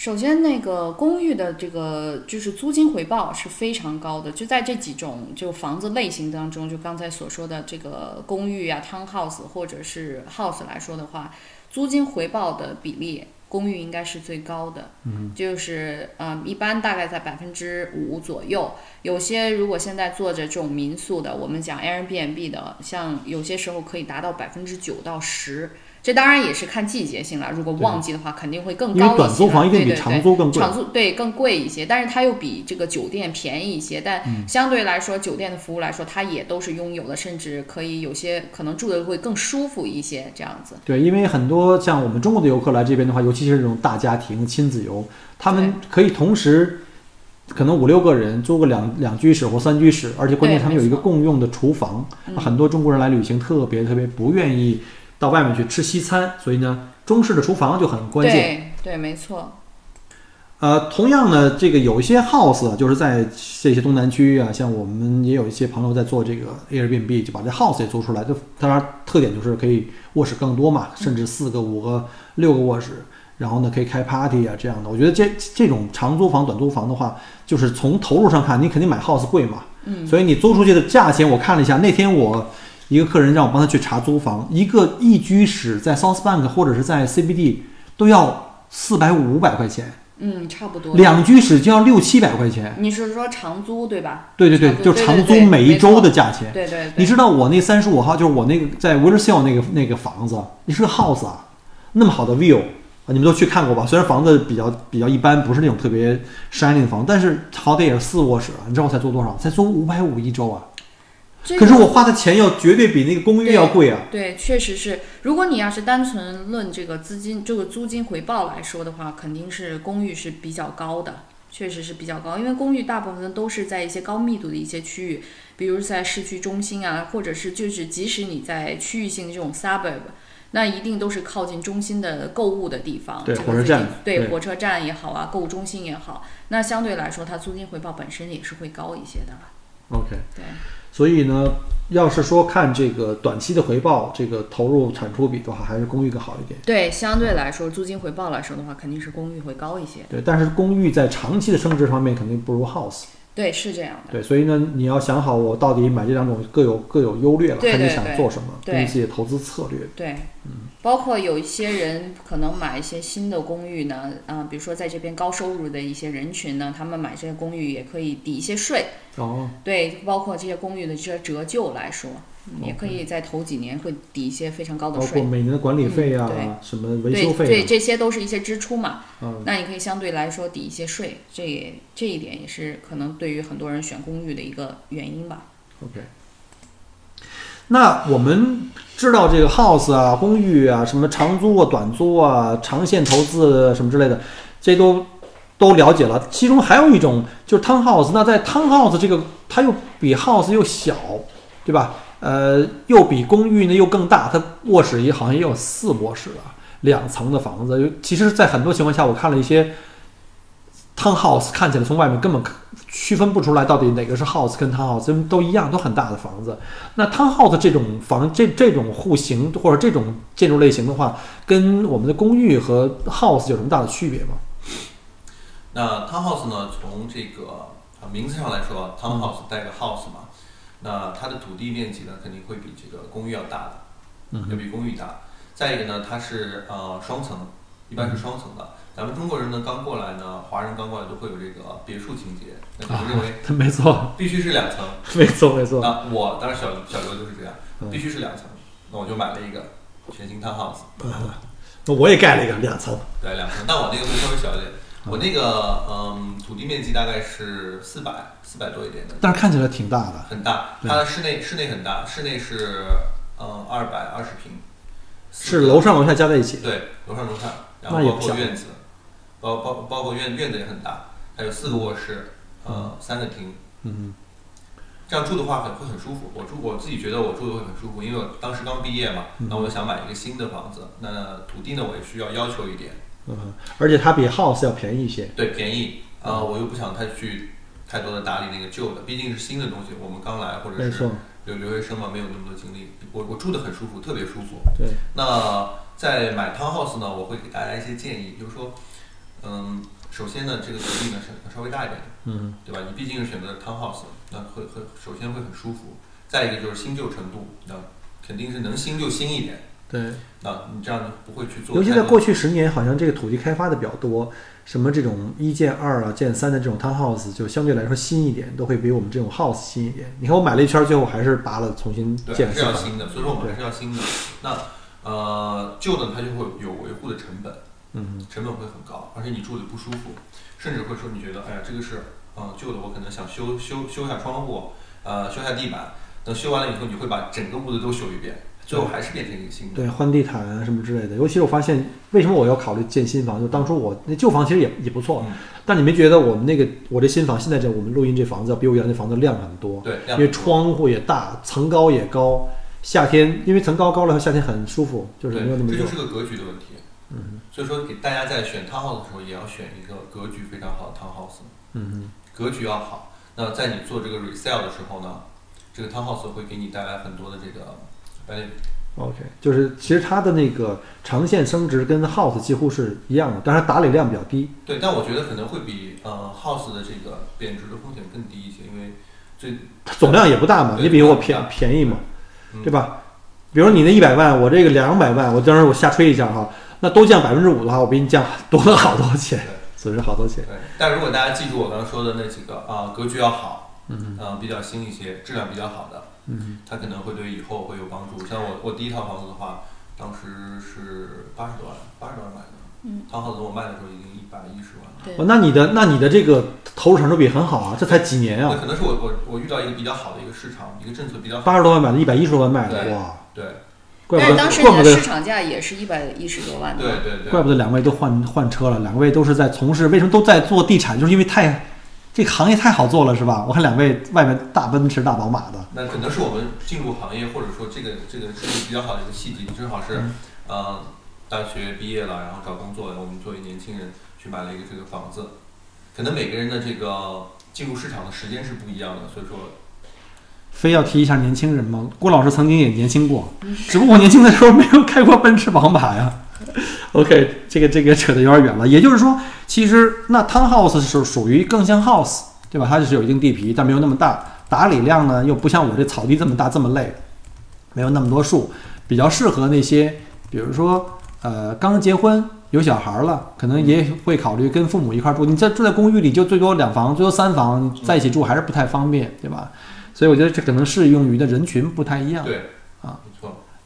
首先，那个公寓的这个就是租金回报是非常高的，就在这几种就房子类型当中，就刚才所说的这个公寓啊、townhouse 或者是 house 来说的话，租金回报的比例，公寓应该是最高的。嗯，就是嗯，一般大概在百分之五左右。有些如果现在做着这种民宿的，我们讲 Airbnb 的，像有些时候可以达到百分之九到十。这当然也是看季节性了，如果旺季的话，肯定会更高一些了。短租房一定比长租更贵。长租对更贵一些，但是它又比这个酒店便宜一些。但嗯相对来说，酒店的服务来说，它也都是拥有的，甚至可以有些可能住的会更舒服一些，这样子。对，因为很多像我们中国的游客来这边的话，尤其是这种大家庭亲子游，他们可以同时可能五六个人租个两两居室或三居室，而且关键他们有一个共用的厨房。嗯很多中国人来旅行特别特别不愿意到外面去吃西餐，所以呢，中式的厨房就很关键。对对，没错。呃，同样呢，这个有一些 house 啊，就是在这些东南区啊，像我们也有一些朋友在做这个 Airbnb，就把这 house 也租出来。就当然特点就是可以卧室更多嘛，甚至四个、五个、六个卧室，然后呢可以开 party 啊这样的。我觉得这这种长租房、短租房的话，就是从投入上看，你肯定买 house 贵嘛，嗯，所以你租出去的价钱我看了一下，那天我一个客人让我帮他去查租房，一个一居室在 South Bank 或者是在 CBD 都要四百五、五百块钱。嗯，差不多。两居室就要六七百块钱。你是说长租对吧？对对对，就长租每一周的价钱。对对对。你知道我那三十五号就是我那个在 w i l l s Hill 那个那个房子，你是个 house 啊，那么好的 view 啊，你们都去看过吧？虽然房子比较比较一般，不是那种特别 shining 的房，但是好歹也是四卧室啊。你知道我才租多少？才租五百五一周啊！这个可是我花的钱要绝对比那个公寓要贵啊。对，确实是。如果你要是单纯论这个资金、这个租金回报来说的话，肯定是公寓是比较高的，确实是比较高。因为公寓大部分都是在一些高密度的一些区域，比如在市区中心啊，或者是就是即使你在区域性的这种 suburb，那一定都是靠近中心的购物的地方，对火车站对对火车站也好啊，购物中心也好，那相对来说它租金回报本身也是会高一些的了。OK，对。所以呢，要是说看这个短期的回报，这个投入产出比的话，还是公寓更好一点。对，相对来说，租金回报来说的话，肯定是公寓会高一些。对，但是公寓在长期的升值方面肯定不如 house。对，是这样的。对，所以呢，你要想好我到底买这两种各有各有优劣了，看你想做什么，对根据自己的投资策略。对，嗯包括有一些人可能买一些新的公寓呢，啊、比如说在这边高收入的一些人群呢，他们买这些公寓也可以抵一些税。哦，对，包括这些公寓的这些折旧来说，嗯也可以在头几年会抵一些非常高的包括。每年的管理费啊，什么维修费对，啊，这些都是一些支出嘛。嗯，那你可以相对来说抵一些税，这也这一点也是可能对于很多人选公寓的一个原因吧。OK。那我们知道这个 house 啊、公寓啊、什么长租啊、短租啊、长线投资什么之类的，这都都了解了。其中还有一种就是 townhouse，那在 townhouse 这个它又比 house 又小，对吧？呃，又比公寓呢又更大，它卧室也好像也有四卧室啊，两层的房子。其实，在很多情况下，我看了一些 townhouse，看起来从外面根本区分不出来到底哪个是 house 跟 townhouse，都一样，都很大的房子。那 townhouse 这种房这这种户型或者这种建筑类型的话，跟我们的公寓和 house 有什么大的区别吗？那 townhouse 呢，从这个名字上来说，townhouse 带个 house 嘛，那它的土地面积呢，肯定会比这个公寓要大的，嗯要比公寓大。再一个呢，它是呃双层，一般是双层的。咱们中国人呢刚过来呢，华人刚过来都会有这个别墅情节，那可能认为 没错，必须是两层。没错，没错。那我当然小小刘就是这样，嗯必须是两层。那我就买了一个全新 townhouse，那我也盖了一个两层。对，两层，但我那个会稍微小一点。我那个嗯，土地面积大概是四百四百多一点的，但是看起来挺大的。很大。它的室内室内很大，室内是嗯二百二十平，是楼上楼下加在一起。对楼上楼下，然后包括院子，包包包括院院子也很大，还有四个卧室，呃三个厅。嗯这样住的话很会很舒服。我住我自己觉得我住的会很舒服，因为我当时刚毕业嘛，嗯那我就想买一个新的房子。那土地呢，我也需要要求一点，嗯，而且它比 house 要便宜一些。对，便宜啊、嗯我又不想太去太多的打理那个旧的，毕竟是新的东西，我们刚来或者是留留学生嘛，没有那么多精力。我我住的很舒服，特别舒服。对。那在买 townhouse 呢，我会给大家一些建议，就是说，嗯，首先呢，这个土地呢是稍微大一点，嗯对吧？你毕竟是选择 townhouse，那会会首先会很舒服。再一个就是新旧程度，那肯定是能新就新一点。对。那你这样就不会去做。尤其在过去十年，好像这个土地开发的比较多，什么这种一建二啊、建三的这种 townhouse 就相对来说新一点，都会比我们这种 house 新一点。你看我买了一圈，最后还是拔了重新对，建还是要新的，所以说我们还是要新的。那呃，旧的它就会有维护的成本，嗯成本会很高，而且你住的不舒服，甚至会说你觉得，哎呀，这个是嗯旧的，我可能想修修修一下窗户，呃，修一下地板。等修完了以后，你会把整个屋子都修一遍，最后还是变成一个新的。对，换地毯啊什么之类的。尤其是我发现，为什么我要考虑建新房？就当初我那旧房其实也也不错，嗯但你没觉得我们那个我这新房现在这我们录音这房子要比我原来那房子亮很多？对，因为窗户也大，层高也高，夏天因为层高高了，夏天很舒服，就是没有那么热这就。是个格局的问题。嗯，所以说给大家在选 townhouse 的时候，也要选一个格局非常好的 townhouse，嗯格局要好。那在你做这个 resale 的时候呢，这个 townhouse 会给你带来很多的这个，OK，就是其实它的那个长线升值跟 house 几乎是一样的，但是它打理量比较低。对，但我觉得可能会比呃 house 的这个贬值的风险更低一些，因为这它总量也不大嘛，对你比我便便宜嘛，嗯对吧？比如你那一百万，我这个两百万，我当时我瞎吹一下哈，那都降百分之五的话，我比你降多了 好多钱，损失好多钱。对，但如果大家记住我刚刚说的那几个啊、格局要好，嗯，呃，比较新一些，质量比较好的，嗯，它可能会对以后会有帮助。像我我第一套房子的话，当时是八十多万，八十多万买的，嗯，套房子我卖的时候已经一百一十万了。对哦，那你的那你的这个投入产出比很好啊，这才几年啊，那可能是我我我遇到一个比较好的一个市场，一个政策比较好。八十多万买的，一百一十多万卖的，哇，对怪不得但是当时怪不得你的市场价也是一百一十多万的。对对对，怪不得两位都换换车了，两位都是在从事，为什么都在做地产？就是因为太这个行业太好做了，是吧？我看两位外面大奔驰、大宝马的，那可能是我们进入行业，或者说这个这个是一个比较好的一个契机，正好是，嗯呃，大学毕业了，然后找工作了，我们作为年轻人去买了一个这个房子，可能每个人的这个进入市场的时间是不一样的，所以说，非要提一下年轻人吗？郭老师曾经也年轻过，只不过我年轻的时候没有开过奔驰、宝马呀。OK，这个这个扯得有点远了。也就是说，其实那 townhouse 是属于更像 house，对吧？它就是有一定地皮，但没有那么大，打理量呢又不像我这草地这么大这么累，没有那么多树，比较适合那些，比如说呃刚结婚有小孩了，可能也会考虑跟父母一块儿住。你这住在公寓里就最多两房，最多三房，在一起住还是不太方便，对吧？所以我觉得这可能适用于的人群不太一样。对，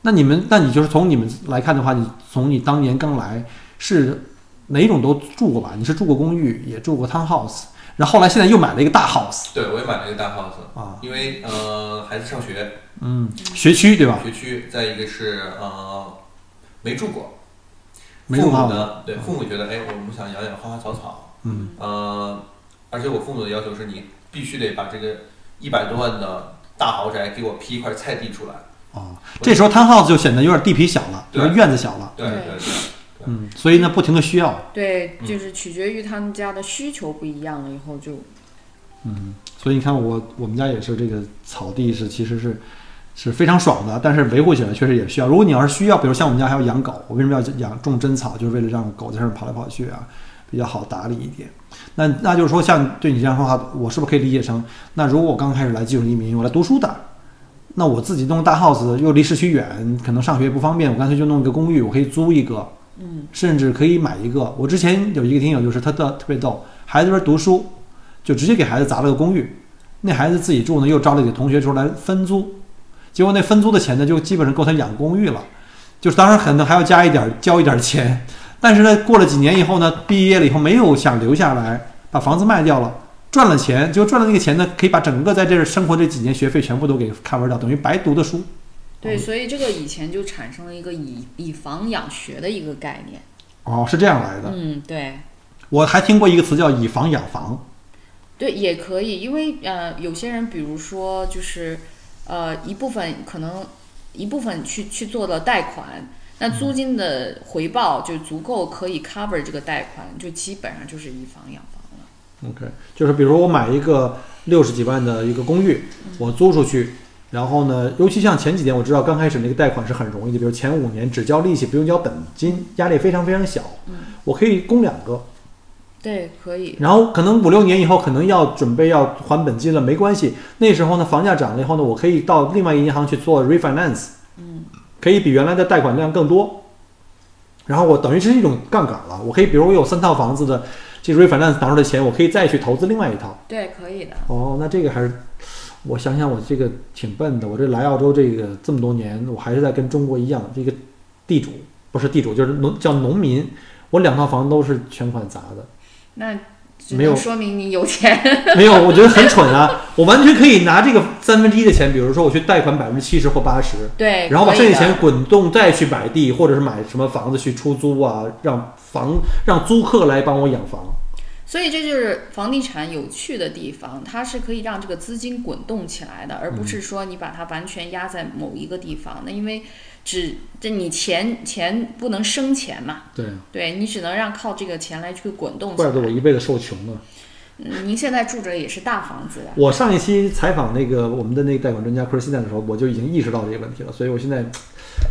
那你们，那你就是从你们来看的话，你从你当年刚来是哪种都住过吧？你是住过公寓，也住过 townhouse，然后后来现在又买了一个大 house 对我也买了一个大 house，啊，因为呃孩子上学，嗯，学区对吧？学区，再一个是呃没住过，没住过，父母呢，对父母觉得哎我们想养养花花草草，嗯，呃，而且我父母的要求是你必须得把这个一百多万的大豪宅给我批一块菜地出来。哦，这时候 townhouse 就显得有点地皮小了，有对点院子小了，对对对对，嗯，所以呢，不停的需要，对，嗯就是取决于他们家的需求不一样了以后就，嗯，所以你看我我们家也是这个草地是其实是是非常爽的，但是维护起来确实也需要。如果你要是需要，比如像我们家还要养狗，我为什么要养种真草，就是为了让狗在上面跑来跑去啊，比较好打理一点。那那就是说，像对你这样说话，我是不是可以理解成，那如果我刚开始来技术移民，我来读书的，那我自己弄大 house 又离市区远，可能上学不方便，我干脆就弄一个公寓，我可以租一个，嗯，甚至可以买一个。我之前有一个听友，就是他特特别逗，孩子这边读书，就直接给孩子砸了个公寓，那孩子自己住呢，又招了几个同学出来分租，结果那分租的钱呢，就基本上够他养公寓了，就是当然可能还要加一点儿交一点儿钱，但是呢，过了几年以后呢，毕业了以后没有想留下来，把房子卖掉了。赚了钱，就赚了那个钱呢，可以把整个在这儿生活这几年学费全部都给 cover 掉，等于白读的书。对，所以这个以前就产生了一个以以房养学的一个概念。哦，是这样来的。嗯，对，我还听过一个词叫以房养房。对，也可以，因为呃，有些人比如说就是呃一部分可能一部分去去做了贷款，那租金的回报就足够可以 cover 这个贷款，就基本上就是以房养。OK，就是比如我买一个六十几万的一个公寓，我租出去，然后呢，尤其像前几年我知道刚开始那个贷款是很容易的，比如前五年只交利息不用交本金，压力非常非常小。我可以供两个，对，可以。然后可能五六年以后可能要准备要还本金了，没关系，那时候呢房价涨了以后呢，我可以到另外一个银行去做 refinance，嗯，可以比原来的贷款量更多。然后我等于是一种杠杆了，我可以比如我有三套房子的这 refinance 拿出的钱，我可以再去投资另外一套。对，可以的。哦，那这个还是，我想想，我这个挺笨的。我这来澳洲这个这么多年，我还是在跟中国一样，这个地主不是地主，就是农叫农民。我两套房都是全款砸的。那只没有能说明你有钱。没有，我觉得很蠢啊！我完全可以拿这个三分之一的钱，比如说我去贷款百分之七十或八十，对，然后把可以的剩下钱滚动再去买地，或者是买什么房子去出租啊，让房让租客来帮我养房。所以这就是房地产有趣的地方，它是可以让这个资金滚动起来的，而不是说你把它完全压在某一个地方。那因为只这你钱钱不能生钱嘛，对，对你只能让靠这个钱来去滚动怪不得我。一辈子受穷呢。嗯，您现在住着也是大房子呀？我上一期采访那个我们的那个贷款专家 Christina 的时候，我就已经意识到这个问题了，所以我现在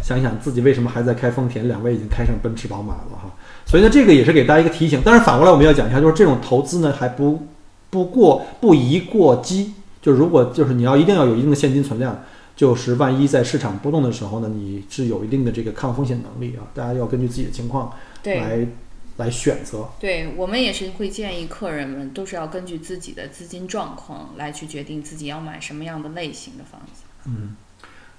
想一想自己为什么还在开丰田，两位已经开上奔驰、宝马了哈。所以呢，这个也是给大家一个提醒。但是反过来我们要讲一下，就是这种投资呢，还不不过不宜过激。就如果就是你要一定要有一定的现金存量，就是万一在市场波动的时候呢，你是有一定的这个抗风险能力啊。大家要根据自己的情况来来选择。对，我们也是会建议客人们都是要根据自己的资金状况来去决定自己要买什么样的类型的房子。嗯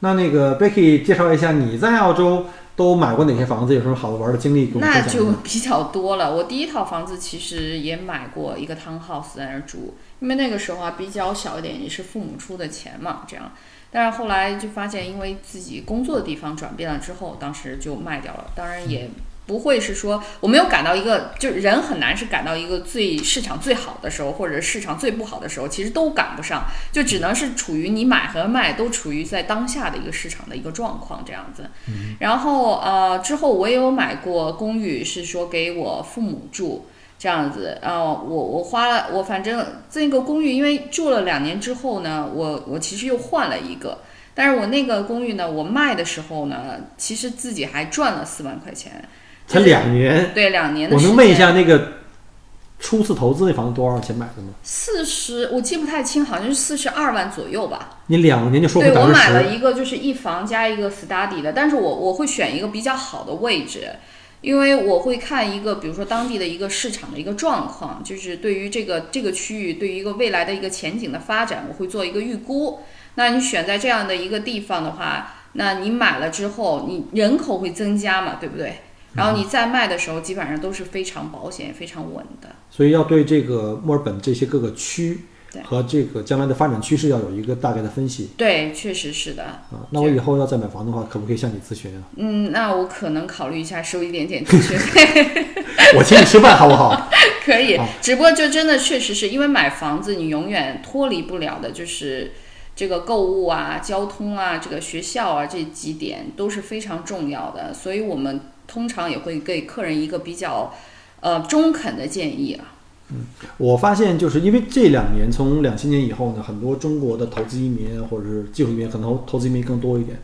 那那个 Becky 介绍一下你在澳洲都买过哪些房子，有什么好玩的经历那？就比较多了。我第一套房子其实也买过一个 townhouse 在那儿住，因为那个时候啊比较小一点，也是父母出的钱嘛，这样。但是后来就发现，因为自己工作的地方转变了之后，当时就卖掉了。当然也不会是说我没有赶到一个，就人很难是赶到一个最市场最好的时候，或者市场最不好的时候，其实都赶不上，就只能是处于你买和卖都处于在当下的一个市场的一个状况这样子。然后呃，之后我也有买过公寓，是说给我父母住这样子。呃，我我花了我反正这个公寓，因为住了两年之后呢，我我其实又换了一个。但是我那个公寓呢，我卖的时候呢，其实自己还赚了四万块钱，才两年，对，两年的我时间。能问一下那个初次投资那房子多少钱买的吗？四十，我记不太清，好像是四十二万左右吧。你两年就说回对我买了一个就是一房加一个 study 的，但是我我会选一个比较好的位置，因为我会看一个比如说当地的一个市场的一个状况，就是对于这个这个区域对于一个未来的一个前景的发展，我会做一个预估。那你选在这样的一个地方的话，那你买了之后，你人口会增加嘛，对不对？然后你再卖的时候，基本上都是非常保险、非常稳的。所以要对这个墨尔本这些各个区对和这个将来的发展趋势要有一个大概的分析对，确实是的。啊。那我以后要再买房的话，可不可以向你咨询啊？嗯，那我可能考虑一下收一点点咨询费。我请你吃饭好不好？可以，只不过就真的确实是因为买房子，你永远脱离不了的就是这个购物啊、交通啊、这个学校啊这几点都是非常重要的，所以我们通常也会给客人一个比较呃中肯的建议啊。嗯我发现就是因为这两年，从两千年以后呢，很多中国的投资移民或者是技术移民，可能投资移民更多一点，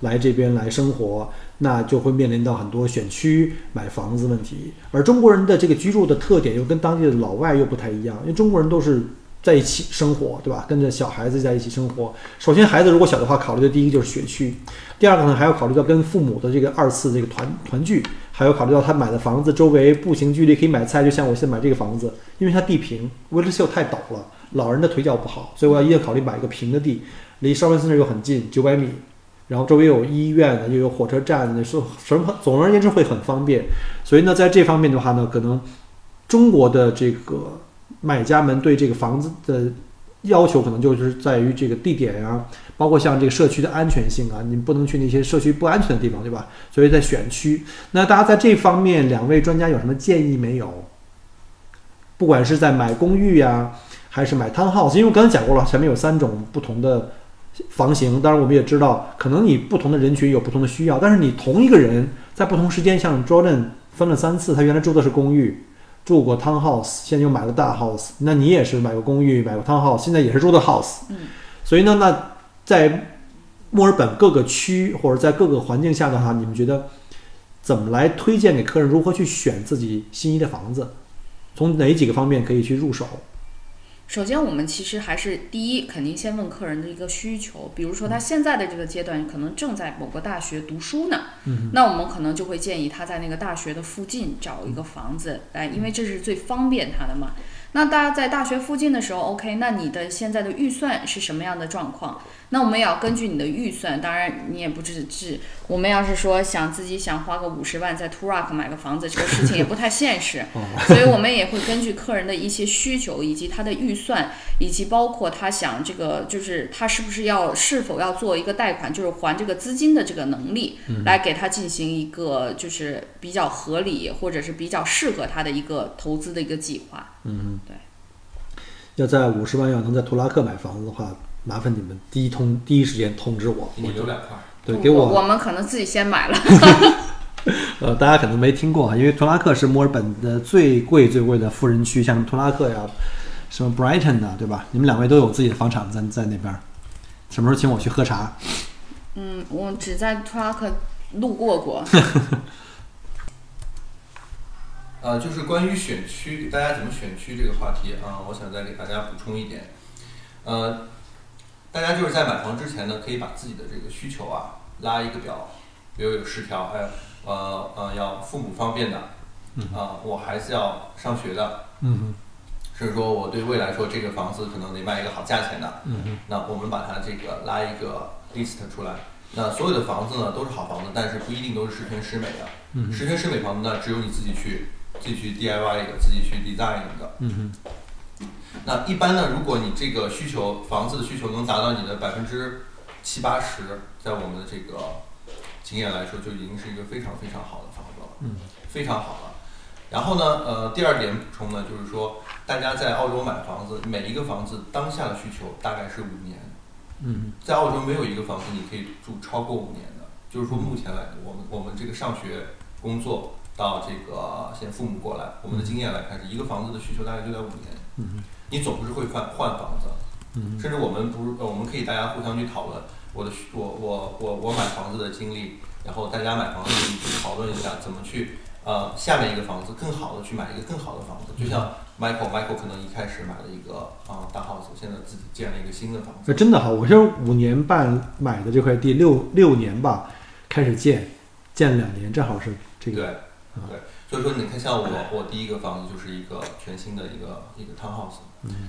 来这边来生活，那就会面临到很多选区买房子问题。而中国人的这个居住的特点又跟当地的老外又不太一样，因为中国人都是在一起生活，对吧？跟着小孩子在一起生活。首先，孩子如果小的话，考虑的第一个就是学区，第二个呢，还要考虑到跟父母的这个二次这个团团聚，还有考虑到他买的房子周围步行距离可以买菜，就像我现在买这个房子，因为它地平，威尔士秀太陡了，老人的腿脚不好，所以我要一定考虑买一个平的地，离绍文森那又很近，九百米，然后周围有医院的，又有火车站的，是什么？总而言之会很方便。所以呢，在这方面的话呢，可能中国的这个买家们对这个房子的要求，可能就是在于这个地点呀、包括像这个社区的安全性啊，你不能去那些社区不安全的地方，对吧？所以在选区，那大家在这方面，两位专家有什么建议没有？不管是在买公寓呀、还是买 townhouse，因为我刚才讲过了，前面有三种不同的房型。当然，我们也知道，可能你不同的人群有不同的需要，但是你同一个人在不同时间，像 Jordan 分了三次，他原来住的是公寓，住过 townhouse，现在又买了大 house。那你也是买过公寓，买过 townhouse，现在也是住的 house。嗯，所以呢，那在墨尔本各个区或者在各个环境下的话，你们觉得怎么来推荐给客人如何去选自己心仪的房子？从哪几个方面可以去入手？首先，我们其实还是第一，肯定先问客人的一个需求，比如说他现在的这个阶段可能正在某个大学读书呢，嗯，那我们可能就会建议他在那个大学的附近找一个房子来，因为这是最方便他的嘛。那大家在大学附近的时候，OK，那你的现在的预算是什么样的状况？那我们也要根据你的预算，当然你也不只是我们要是说想自己想花个五十万在 r a k 买个房子，这个事情也不太现实，所以我们也会根据客人的一些需求以及他的预算，以及包括他想这个就是他是不是要是否要做一个贷款，就是还这个资金的这个能力，来给他进行一个就是比较合理或者是比较适合他的一个投资的一个计划。嗯，对。要在五十万要能在图拉克买房子的话，麻烦你们第一通第一时间通知我，你留两块。对，给我我们可能自己先买了。呃，大家可能没听过啊，因为图拉克是墨尔本的最贵最贵的富人区，像图拉克呀，什么 Brighton 的，对吧？你们两位都有自己的房产在在那边儿，什么时候请我去喝茶？嗯，我只在图拉克路过过。呃，就是关于选区，大家怎么选区这个话题啊，我想再给大家补充一点。呃，大家就是在买房之前呢，可以把自己的这个需求啊拉一个表，比如有十条，哎，呃呃，要父母方便的，啊，我孩子要上学的，嗯甚至说我对未来说这个房子可能得卖一个好价钱的，嗯那我们把它这个拉一个 list 出来。那所有的房子呢都是好房子，但是不一定都是十全十美的。嗯十全十美房子呢，只有你自己去自己去 DIY 一个，自己去 design 一个。嗯那一般呢，如果你这个需求房子的需求能达到你的百分之七八十，在我们的这个经验来说，就已经是一个非常非常好的房子了，嗯，非常好了。然后呢，呃，第二点补充呢，就是说大家在澳洲买房子，每一个房子当下的需求大概是五年，嗯在澳洲没有一个房子你可以住超过五年的，就是说目前来，我们我们这个上学、工作到这个现在父母过来，我们的经验来看，是一个房子的需求大概就在五年。嗯你总不是会换换房子，嗯甚至我们不我们可以大家互相去讨论我的需我我我我买房子的经历，然后大家买房子讨论一下怎么去呃下面一个房子更好的去买一个更好的房子，就像 Michael Michael 可能一开始买了一个啊、大 house，现在自己建了一个新的房子那。真的好，我是五年半买的这块地，六六年吧开始建，建了两年，正好是这对个。对，所以说你看，像我我第一个房子就是一个全新的一个一个 townhouse，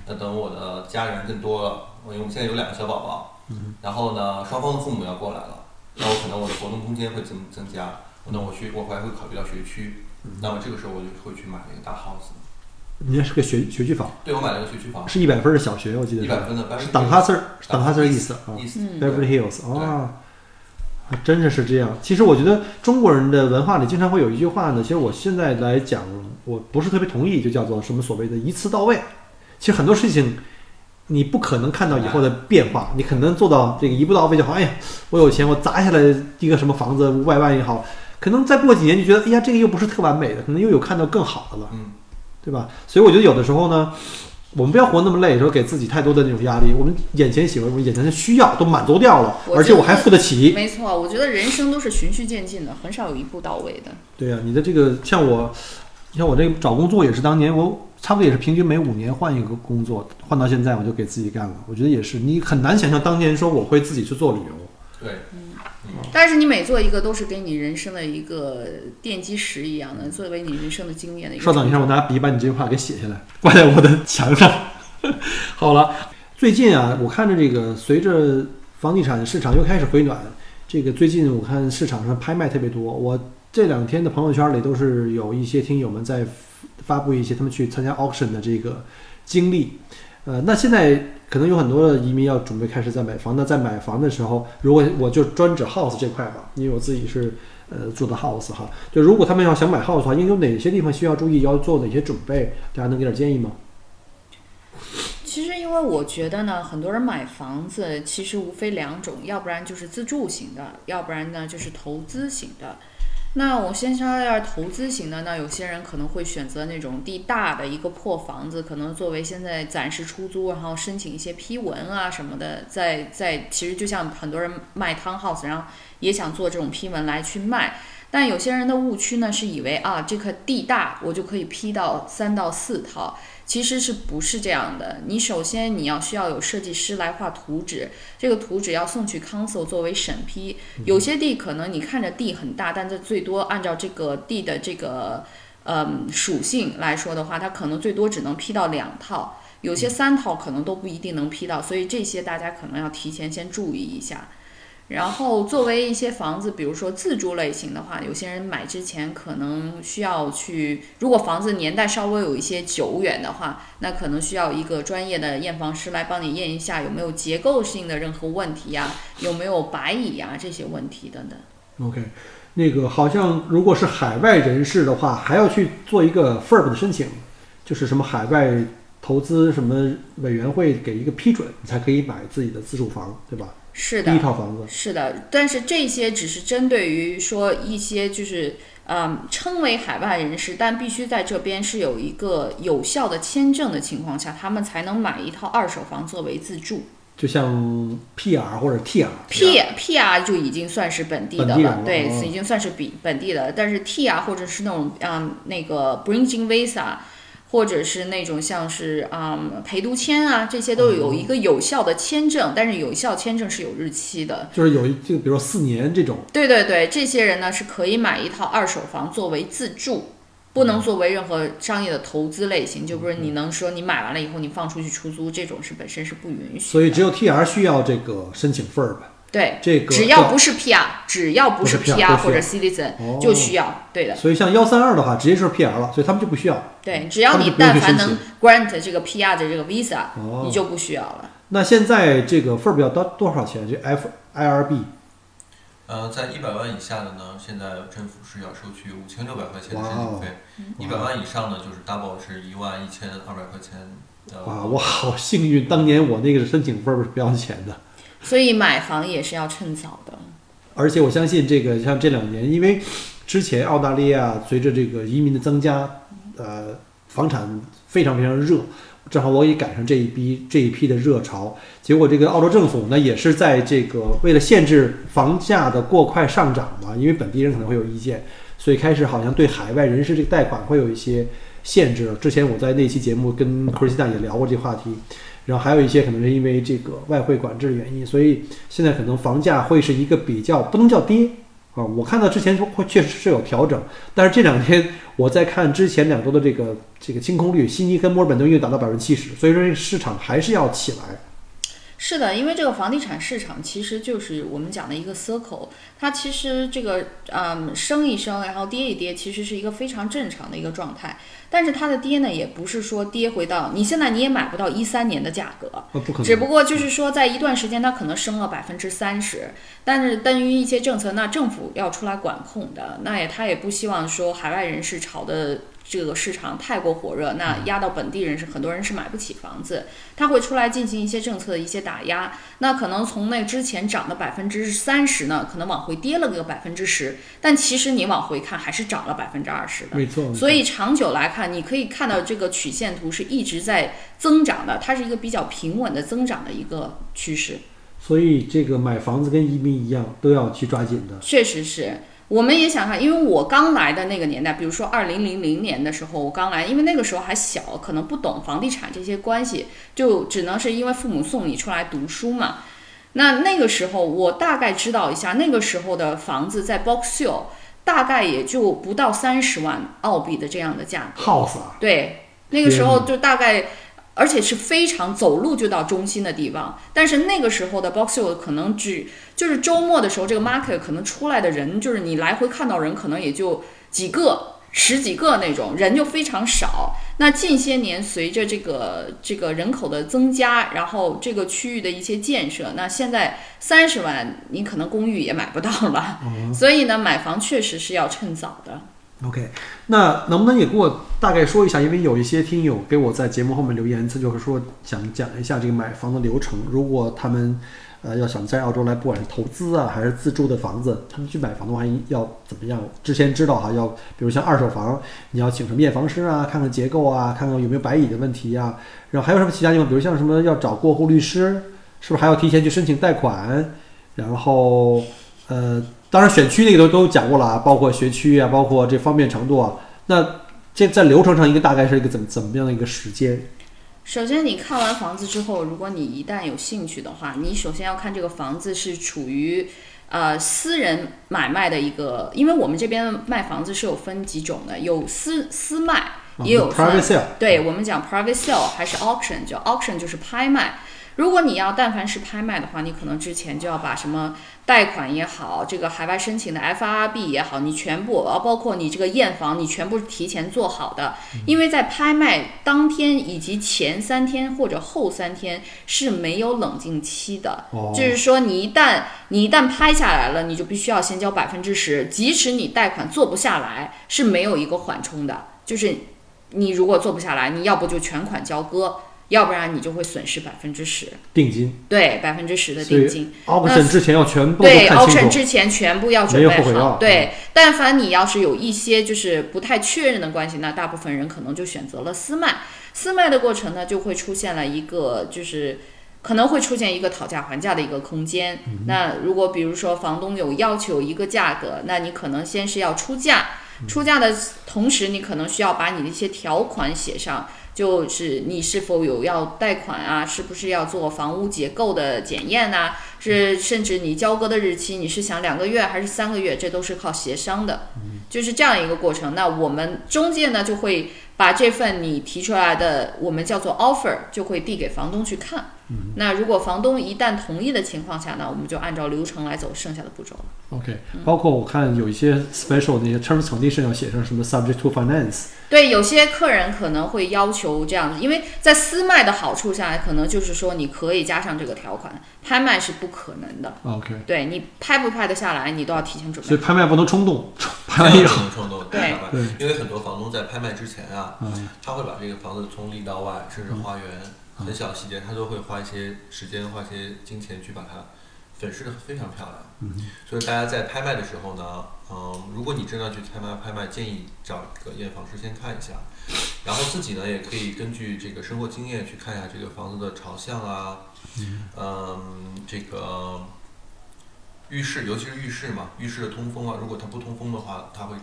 那等我的家人更多了，因为我们现在有两个小宝宝，然后呢，双方的父母要过来了，那我可能我的活动空间会增增加，那我去我还会考虑到学区，那么这个时候我就会去买一个大 house，你那是个学学区房，对我买了个学区房，是一百分的小学，我记得是。一百分的，是党哈斯儿，党哈斯儿意思啊，Beverly Hills 啊，真的是这样。其实我觉得中国人的文化里经常会有一句话呢，其实我现在来讲，我不是特别同意，就叫做什么所谓的一次到位。其实很多事情你不可能看到以后的变化，你可能做到这个一步到位就好。哎呀，我有钱，我砸下来一个什么房子五百万也好，可能再过几年就觉得，哎呀，这个又不是特完美的，可能又有看到更好的了。嗯，对吧？所以我觉得有的时候呢，我们不要活那么累，说给自己太多的那种压力。我们眼前喜欢，我们眼前的需要都满足掉了，而且我还付得起。没错，我觉得人生都是循序渐进的，很少有一步到位的。对呀、你的这个像我，像我这个找工作也是当年我差不多也是平均每五年换一个工作，换到现在我就给自己干了。我觉得也是，你很难想象当年说我会自己去做旅游。对，嗯但是你每做一个都是给你人生的一个奠基石一样的，作为你人生的经验的一个。稍等一下，我拿笔把你这句话给写下来，挂在我的墙上。好了，最近啊，我看着这个随着房地产市场又开始回暖，这个最近我看市场上拍卖特别多。我这两天的朋友圈里都是有一些听友们在发布一些他们去参加 auction 的这个经历。呃，那现在可能有很多的移民要准备开始在买房。那在买房的时候，如果我就专指 house 这块吧，因为我自己是呃住的 house 哈，就如果他们要想买 house 的话，应该有哪些地方需要注意，要做哪些准备？大家能给点建议吗？其实，因为我觉得呢，很多人买房子其实无非两种，要不然就是自住型的，要不然呢就是投资型的。那我先说一下投资型的，那有些人可能会选择那种地大的一个破房子，可能作为现在暂时出租，然后申请一些批文啊什么的，在在其实就像很多人卖 townhouse，然后也想做这种批文来去卖。但有些人的误区呢是以为啊这块地大我就可以批到三到四套，其实是不是这样的？你首先你要需要有设计师来画图纸，这个图纸要送去 council 作为审批。有些地可能你看着地很大，但这最多按照这个地的这个嗯属性来说的话，它可能最多只能批到两套，有些三套可能都不一定能批到，所以这些大家可能要提前先注意一下。然后作为一些房子，比如说自住类型的话，有些人买之前可能需要去，如果房子年代稍微有一些久远的话，那可能需要一个专业的验房师来帮你验一下有没有结构性的任何问题呀，有没有白蚁呀这些问题等等。OK，那个好像如果是海外人士的话，还要去做一个 FIRB 的申请，就是什么海外投资什么委员会给一个批准，你才可以买自己的自住房，对吧？是的第一，套房子。是的，但是这些只是针对于说一些就是嗯称为海外人士，但必须在这边是有一个有效的签证的情况下，他们才能买一套二手房作为自住。就像 PR 或者 TR，P P R 就已经算是本地的了，对，哦已经算是比本地的。但是 T R 或者是那种嗯那个 Bridging Visa，或者是那种像是嗯陪读签啊，这些都有一个有效的签证，但是有效签证是有日期的。就是有一就比如说四年这种，对对对，这些人呢是可以买一套二手房作为自住，不能作为任何商业的投资类型，就不是你能说你买完了以后你放出去出租，这种是本身是不允许的。所以只有 TR 需要这个申请 FIRB，对，这个只要不是 PR，只要不是 PR 或者 citizen 哦就需要，对的，所以像幺三二的话，直接就是 PR 了，所以他们就不需要。对，只要你但凡能 grant 这个 PR 的这个 visa，哦你就不需要了。那现在这个 FIRB 要多多少钱？就 F IRB 呃，在一百万以下的呢，现在政府是要收取五千六百块钱的申请费；一百万以上呢，就是 double 是一万一千二百块钱的。哇，我好幸运，当年我那个申请 FIRB 是不要钱的。所以买房也是要趁早的。而且我相信这个像这两年，因为之前澳大利亚随着这个移民的增加，呃，房产非常非常热，正好我也赶上这一批这一批的热潮。结果这个澳洲政府呢，也是在这个为了限制房价的过快上涨嘛，因为本地人可能会有意见，所以开始好像对海外人士这个贷款会有一些限制。之前我在那期节目跟 Christina 也聊过这个话题。然后还有一些可能是因为这个外汇管制的原因，所以现在可能房价会是一个比较不能叫跌啊。我看到之前会确实是有调整，但是这两天我在看之前两周的这个这个清空率，悉尼跟墨尔本都已经达到百分之七十，所以说这个市场还是要起来。是的，因为这个房地产市场其实就是我们讲的一个 circle，它其实这个嗯升一升，然后跌一跌，其实是一个非常正常的一个状态。但是它的跌呢，也不是说跌回到你现在你也买不到一三年的价格，啊，不可能。只不过就是说，在一段时间它可能升了百分之三十，但是对于一些政策，那政府要出来管控的，那也他也不希望说海外人士炒的这个市场太过火热，那压到本地人是很多人是买不起房子，他会出来进行一些政策的一些打压，那可能从那之前涨的百分之三十呢，可能往回跌了个百分之十，但其实你往回看还是涨了百分之二十的。没错，没错所以长久来看，你可以看到这个曲线图是一直在增长的，它是一个比较平稳的增长的一个趋势。所以这个买房子跟移民一样，都要去抓紧的。确实是，我们也想看，因为我刚来的那个年代，比如说二零零零年的时候，我刚来，因为那个时候还小，可能不懂房地产这些关系，就只能是因为父母送你出来读书嘛。那那个时候，我大概知道一下，那个时候的房子在 Box Hill 大概也就不到三十万澳币的这样的价格。house 啊，对，那个时候就大概，而且是非常走路就到中心的地方。但是那个时候的 Box Hill 可能只就是周末的时候，这个 market 可能出来的人，就是你来回看到人，可能也就几个、十几个那种人，就非常少。那近些年随着这个这个人口的增加，然后这个区域的一些建设，那现在三十万你可能公寓也买不到了。所以呢，买房确实是要趁早的。OK，那能不能也给我大概说一下？因为有一些听友给我在节目后面留言，他就是说想讲一下这个买房的流程。如果他们呃要想在澳洲来，不管是投资啊还是自住的房子，他们去买房的话要怎么样？之前知道哈，要比如像二手房，你要请什么验房师啊，看看结构啊，看看有没有白蚁的问题呀、然后还有什么其他地方？比如像什么要找过户律师，是不是还要提前去申请贷款？然后呃，当然选区那个都都讲过了啊，包括学区啊，包括这方便程度啊。那这在流程上一个大概是一个怎么怎么样的一个时间？首先，你看完房子之后，如果你一旦有兴趣的话，你首先要看这个房子是处于呃私人买卖的一个，因为我们这边卖房子是有分几种的，有私私卖，也有分 private sale，对我们讲 private sale 还是 auction，就 auction 就是拍卖。如果你要但凡是拍卖的话，你可能之前就要把什么贷款也好，这个海外申请的 FRB 也好，你全部，呃，包括你这个验房，你全部是提前做好的。因为在拍卖当天以及前三天或者后三天是没有冷静期的，哦就是说你一旦你一旦拍下来了，你就必须要先交百分之十，即使你贷款做不下来，是没有一个缓冲的，就是你如果做不下来，你要不就全款交割。要不然你就会损失百分之十，定金对百分之十的定金。auction 之前要全部对看 auction。之前全部要准备好。对，但凡你要是有一些就是不太确认的关系，那大部分人可能就选择了私卖。私卖的过程呢，就会出现了一个就是。可能会出现一个讨价还价的一个空间。那如果比如说房东有要求一个价格，那你可能先是要出价，出价的同时，你可能需要把你的一些条款写上，就是你是否有要贷款啊，是不是要做房屋结构的检验呐、是甚至你交割的日期，你是想两个月还是三个月，这都是靠协商的，就是这样一个过程。那我们中介呢，就会把这份你提出来的，我们叫做 offer，就会递给房东去看。那如果房东一旦同意的情况下呢，我们就按照流程来走剩下的步骤了。OK，包括我看有一些 special 那些 terms condition 要写上什么 subject to finance，对，有些客人可能会要求这样子，因为在私卖的好处下来，可能就是说你可以加上这个条款，拍卖是不可能的。OK，对你拍不拍得下来，你都要提前准备。所以拍卖不能冲动，拍卖也不能冲动，对吧。对。因为很多房东在拍卖之前啊，嗯。他会把这个房子从里到外，甚至花园很小细节，他都会花一些时间、花一些金钱去把它粉饰的非常漂亮。嗯。所以大家在拍卖的时候呢，嗯，如果你真的去拍卖，拍卖建议找一个验房师先看一下，然后自己呢也可以根据这个生活经验去看一下这个房子的朝向啊，嗯，这个浴室，尤其是浴室嘛，浴室的通风啊，如果它不通风的话，它会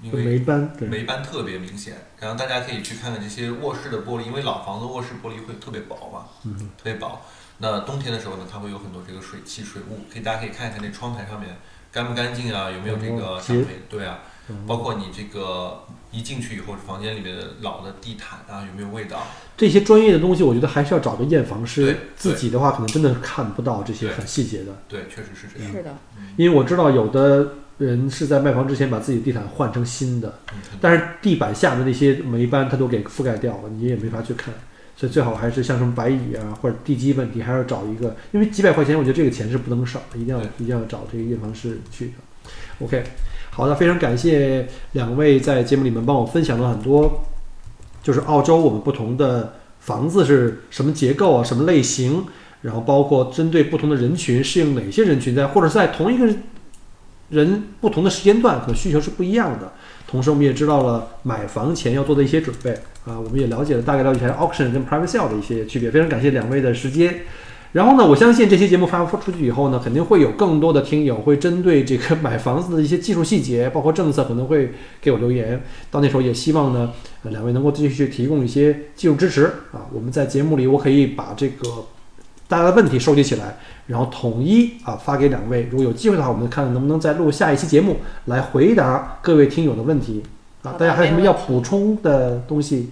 因为霉斑，对，霉斑特别明显。然后大家可以去看看这些卧室的玻璃，因为老房子卧室玻璃会特别薄嘛，嗯特别薄。那冬天的时候呢，它会有很多这个水汽、水雾，可以大家可以看一看那窗台上面干不干净啊，有没有这哦个香味？对啊，嗯包括你这个一进去以后，房间里面的老的地毯啊，有没有味道？这些专业的东西，我觉得还是要找个验房师。自己的话，可能真的是看不到这些很细节的，对，确实是这样。是的，因为我知道有的人是在卖房之前把自己的地毯换成新的，嗯，但是地板下面那些霉斑它都给覆盖掉了，你也没法去看。所以最好还是像什么白蚁啊或者地基问题，还是要找一个，因为几百块钱，我觉得这个钱是不能少的，一定要一定要找这个验房师去的。OK，好的，非常感谢两位在节目里面帮我分享了很多，就是澳洲我们不同的房子是什么结构啊，什么类型，然后包括针对不同的人群适应哪些人群在，或者在同一个人不同的时间段，可能需求是不一样的。同时，我们也知道了买房前要做的一些准备啊，我们也了解了大概了解一下 auction 跟 private sale 的一些区别。非常感谢两位的时间。然后呢，我相信这期节目发布出去以后呢，肯定会有更多的听友会针对这个买房子的一些技术细节，包括政策，可能会给我留言。到那时候也希望呢，两位能够继续提供一些技术支持啊。我们在节目里，我可以把这个大家的问题收集起来，然后统一啊发给两位。如果有机会的话，我们看能不能再录下一期节目来回答各位听友的问题啊。大家还有什么要补充的东西？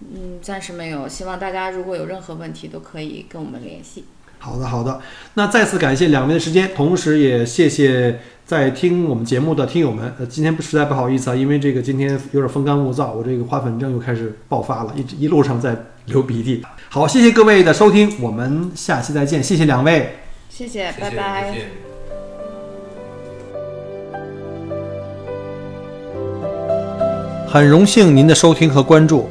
嗯，暂时没有。希望大家如果有任何问题，都可以跟我们联系。好的，好的。那再次感谢两位的时间，同时也谢谢在听我们节目的听友们。呃，今天不实在不好意思啊，因为这个今天有点风干物燥，我这个花粉症又开始爆发了，一直一路上在流鼻涕。好，谢谢各位的收听，我们下期再见，谢谢两位。谢谢，谢谢，拜拜。谢谢。很荣幸您的收听和关注。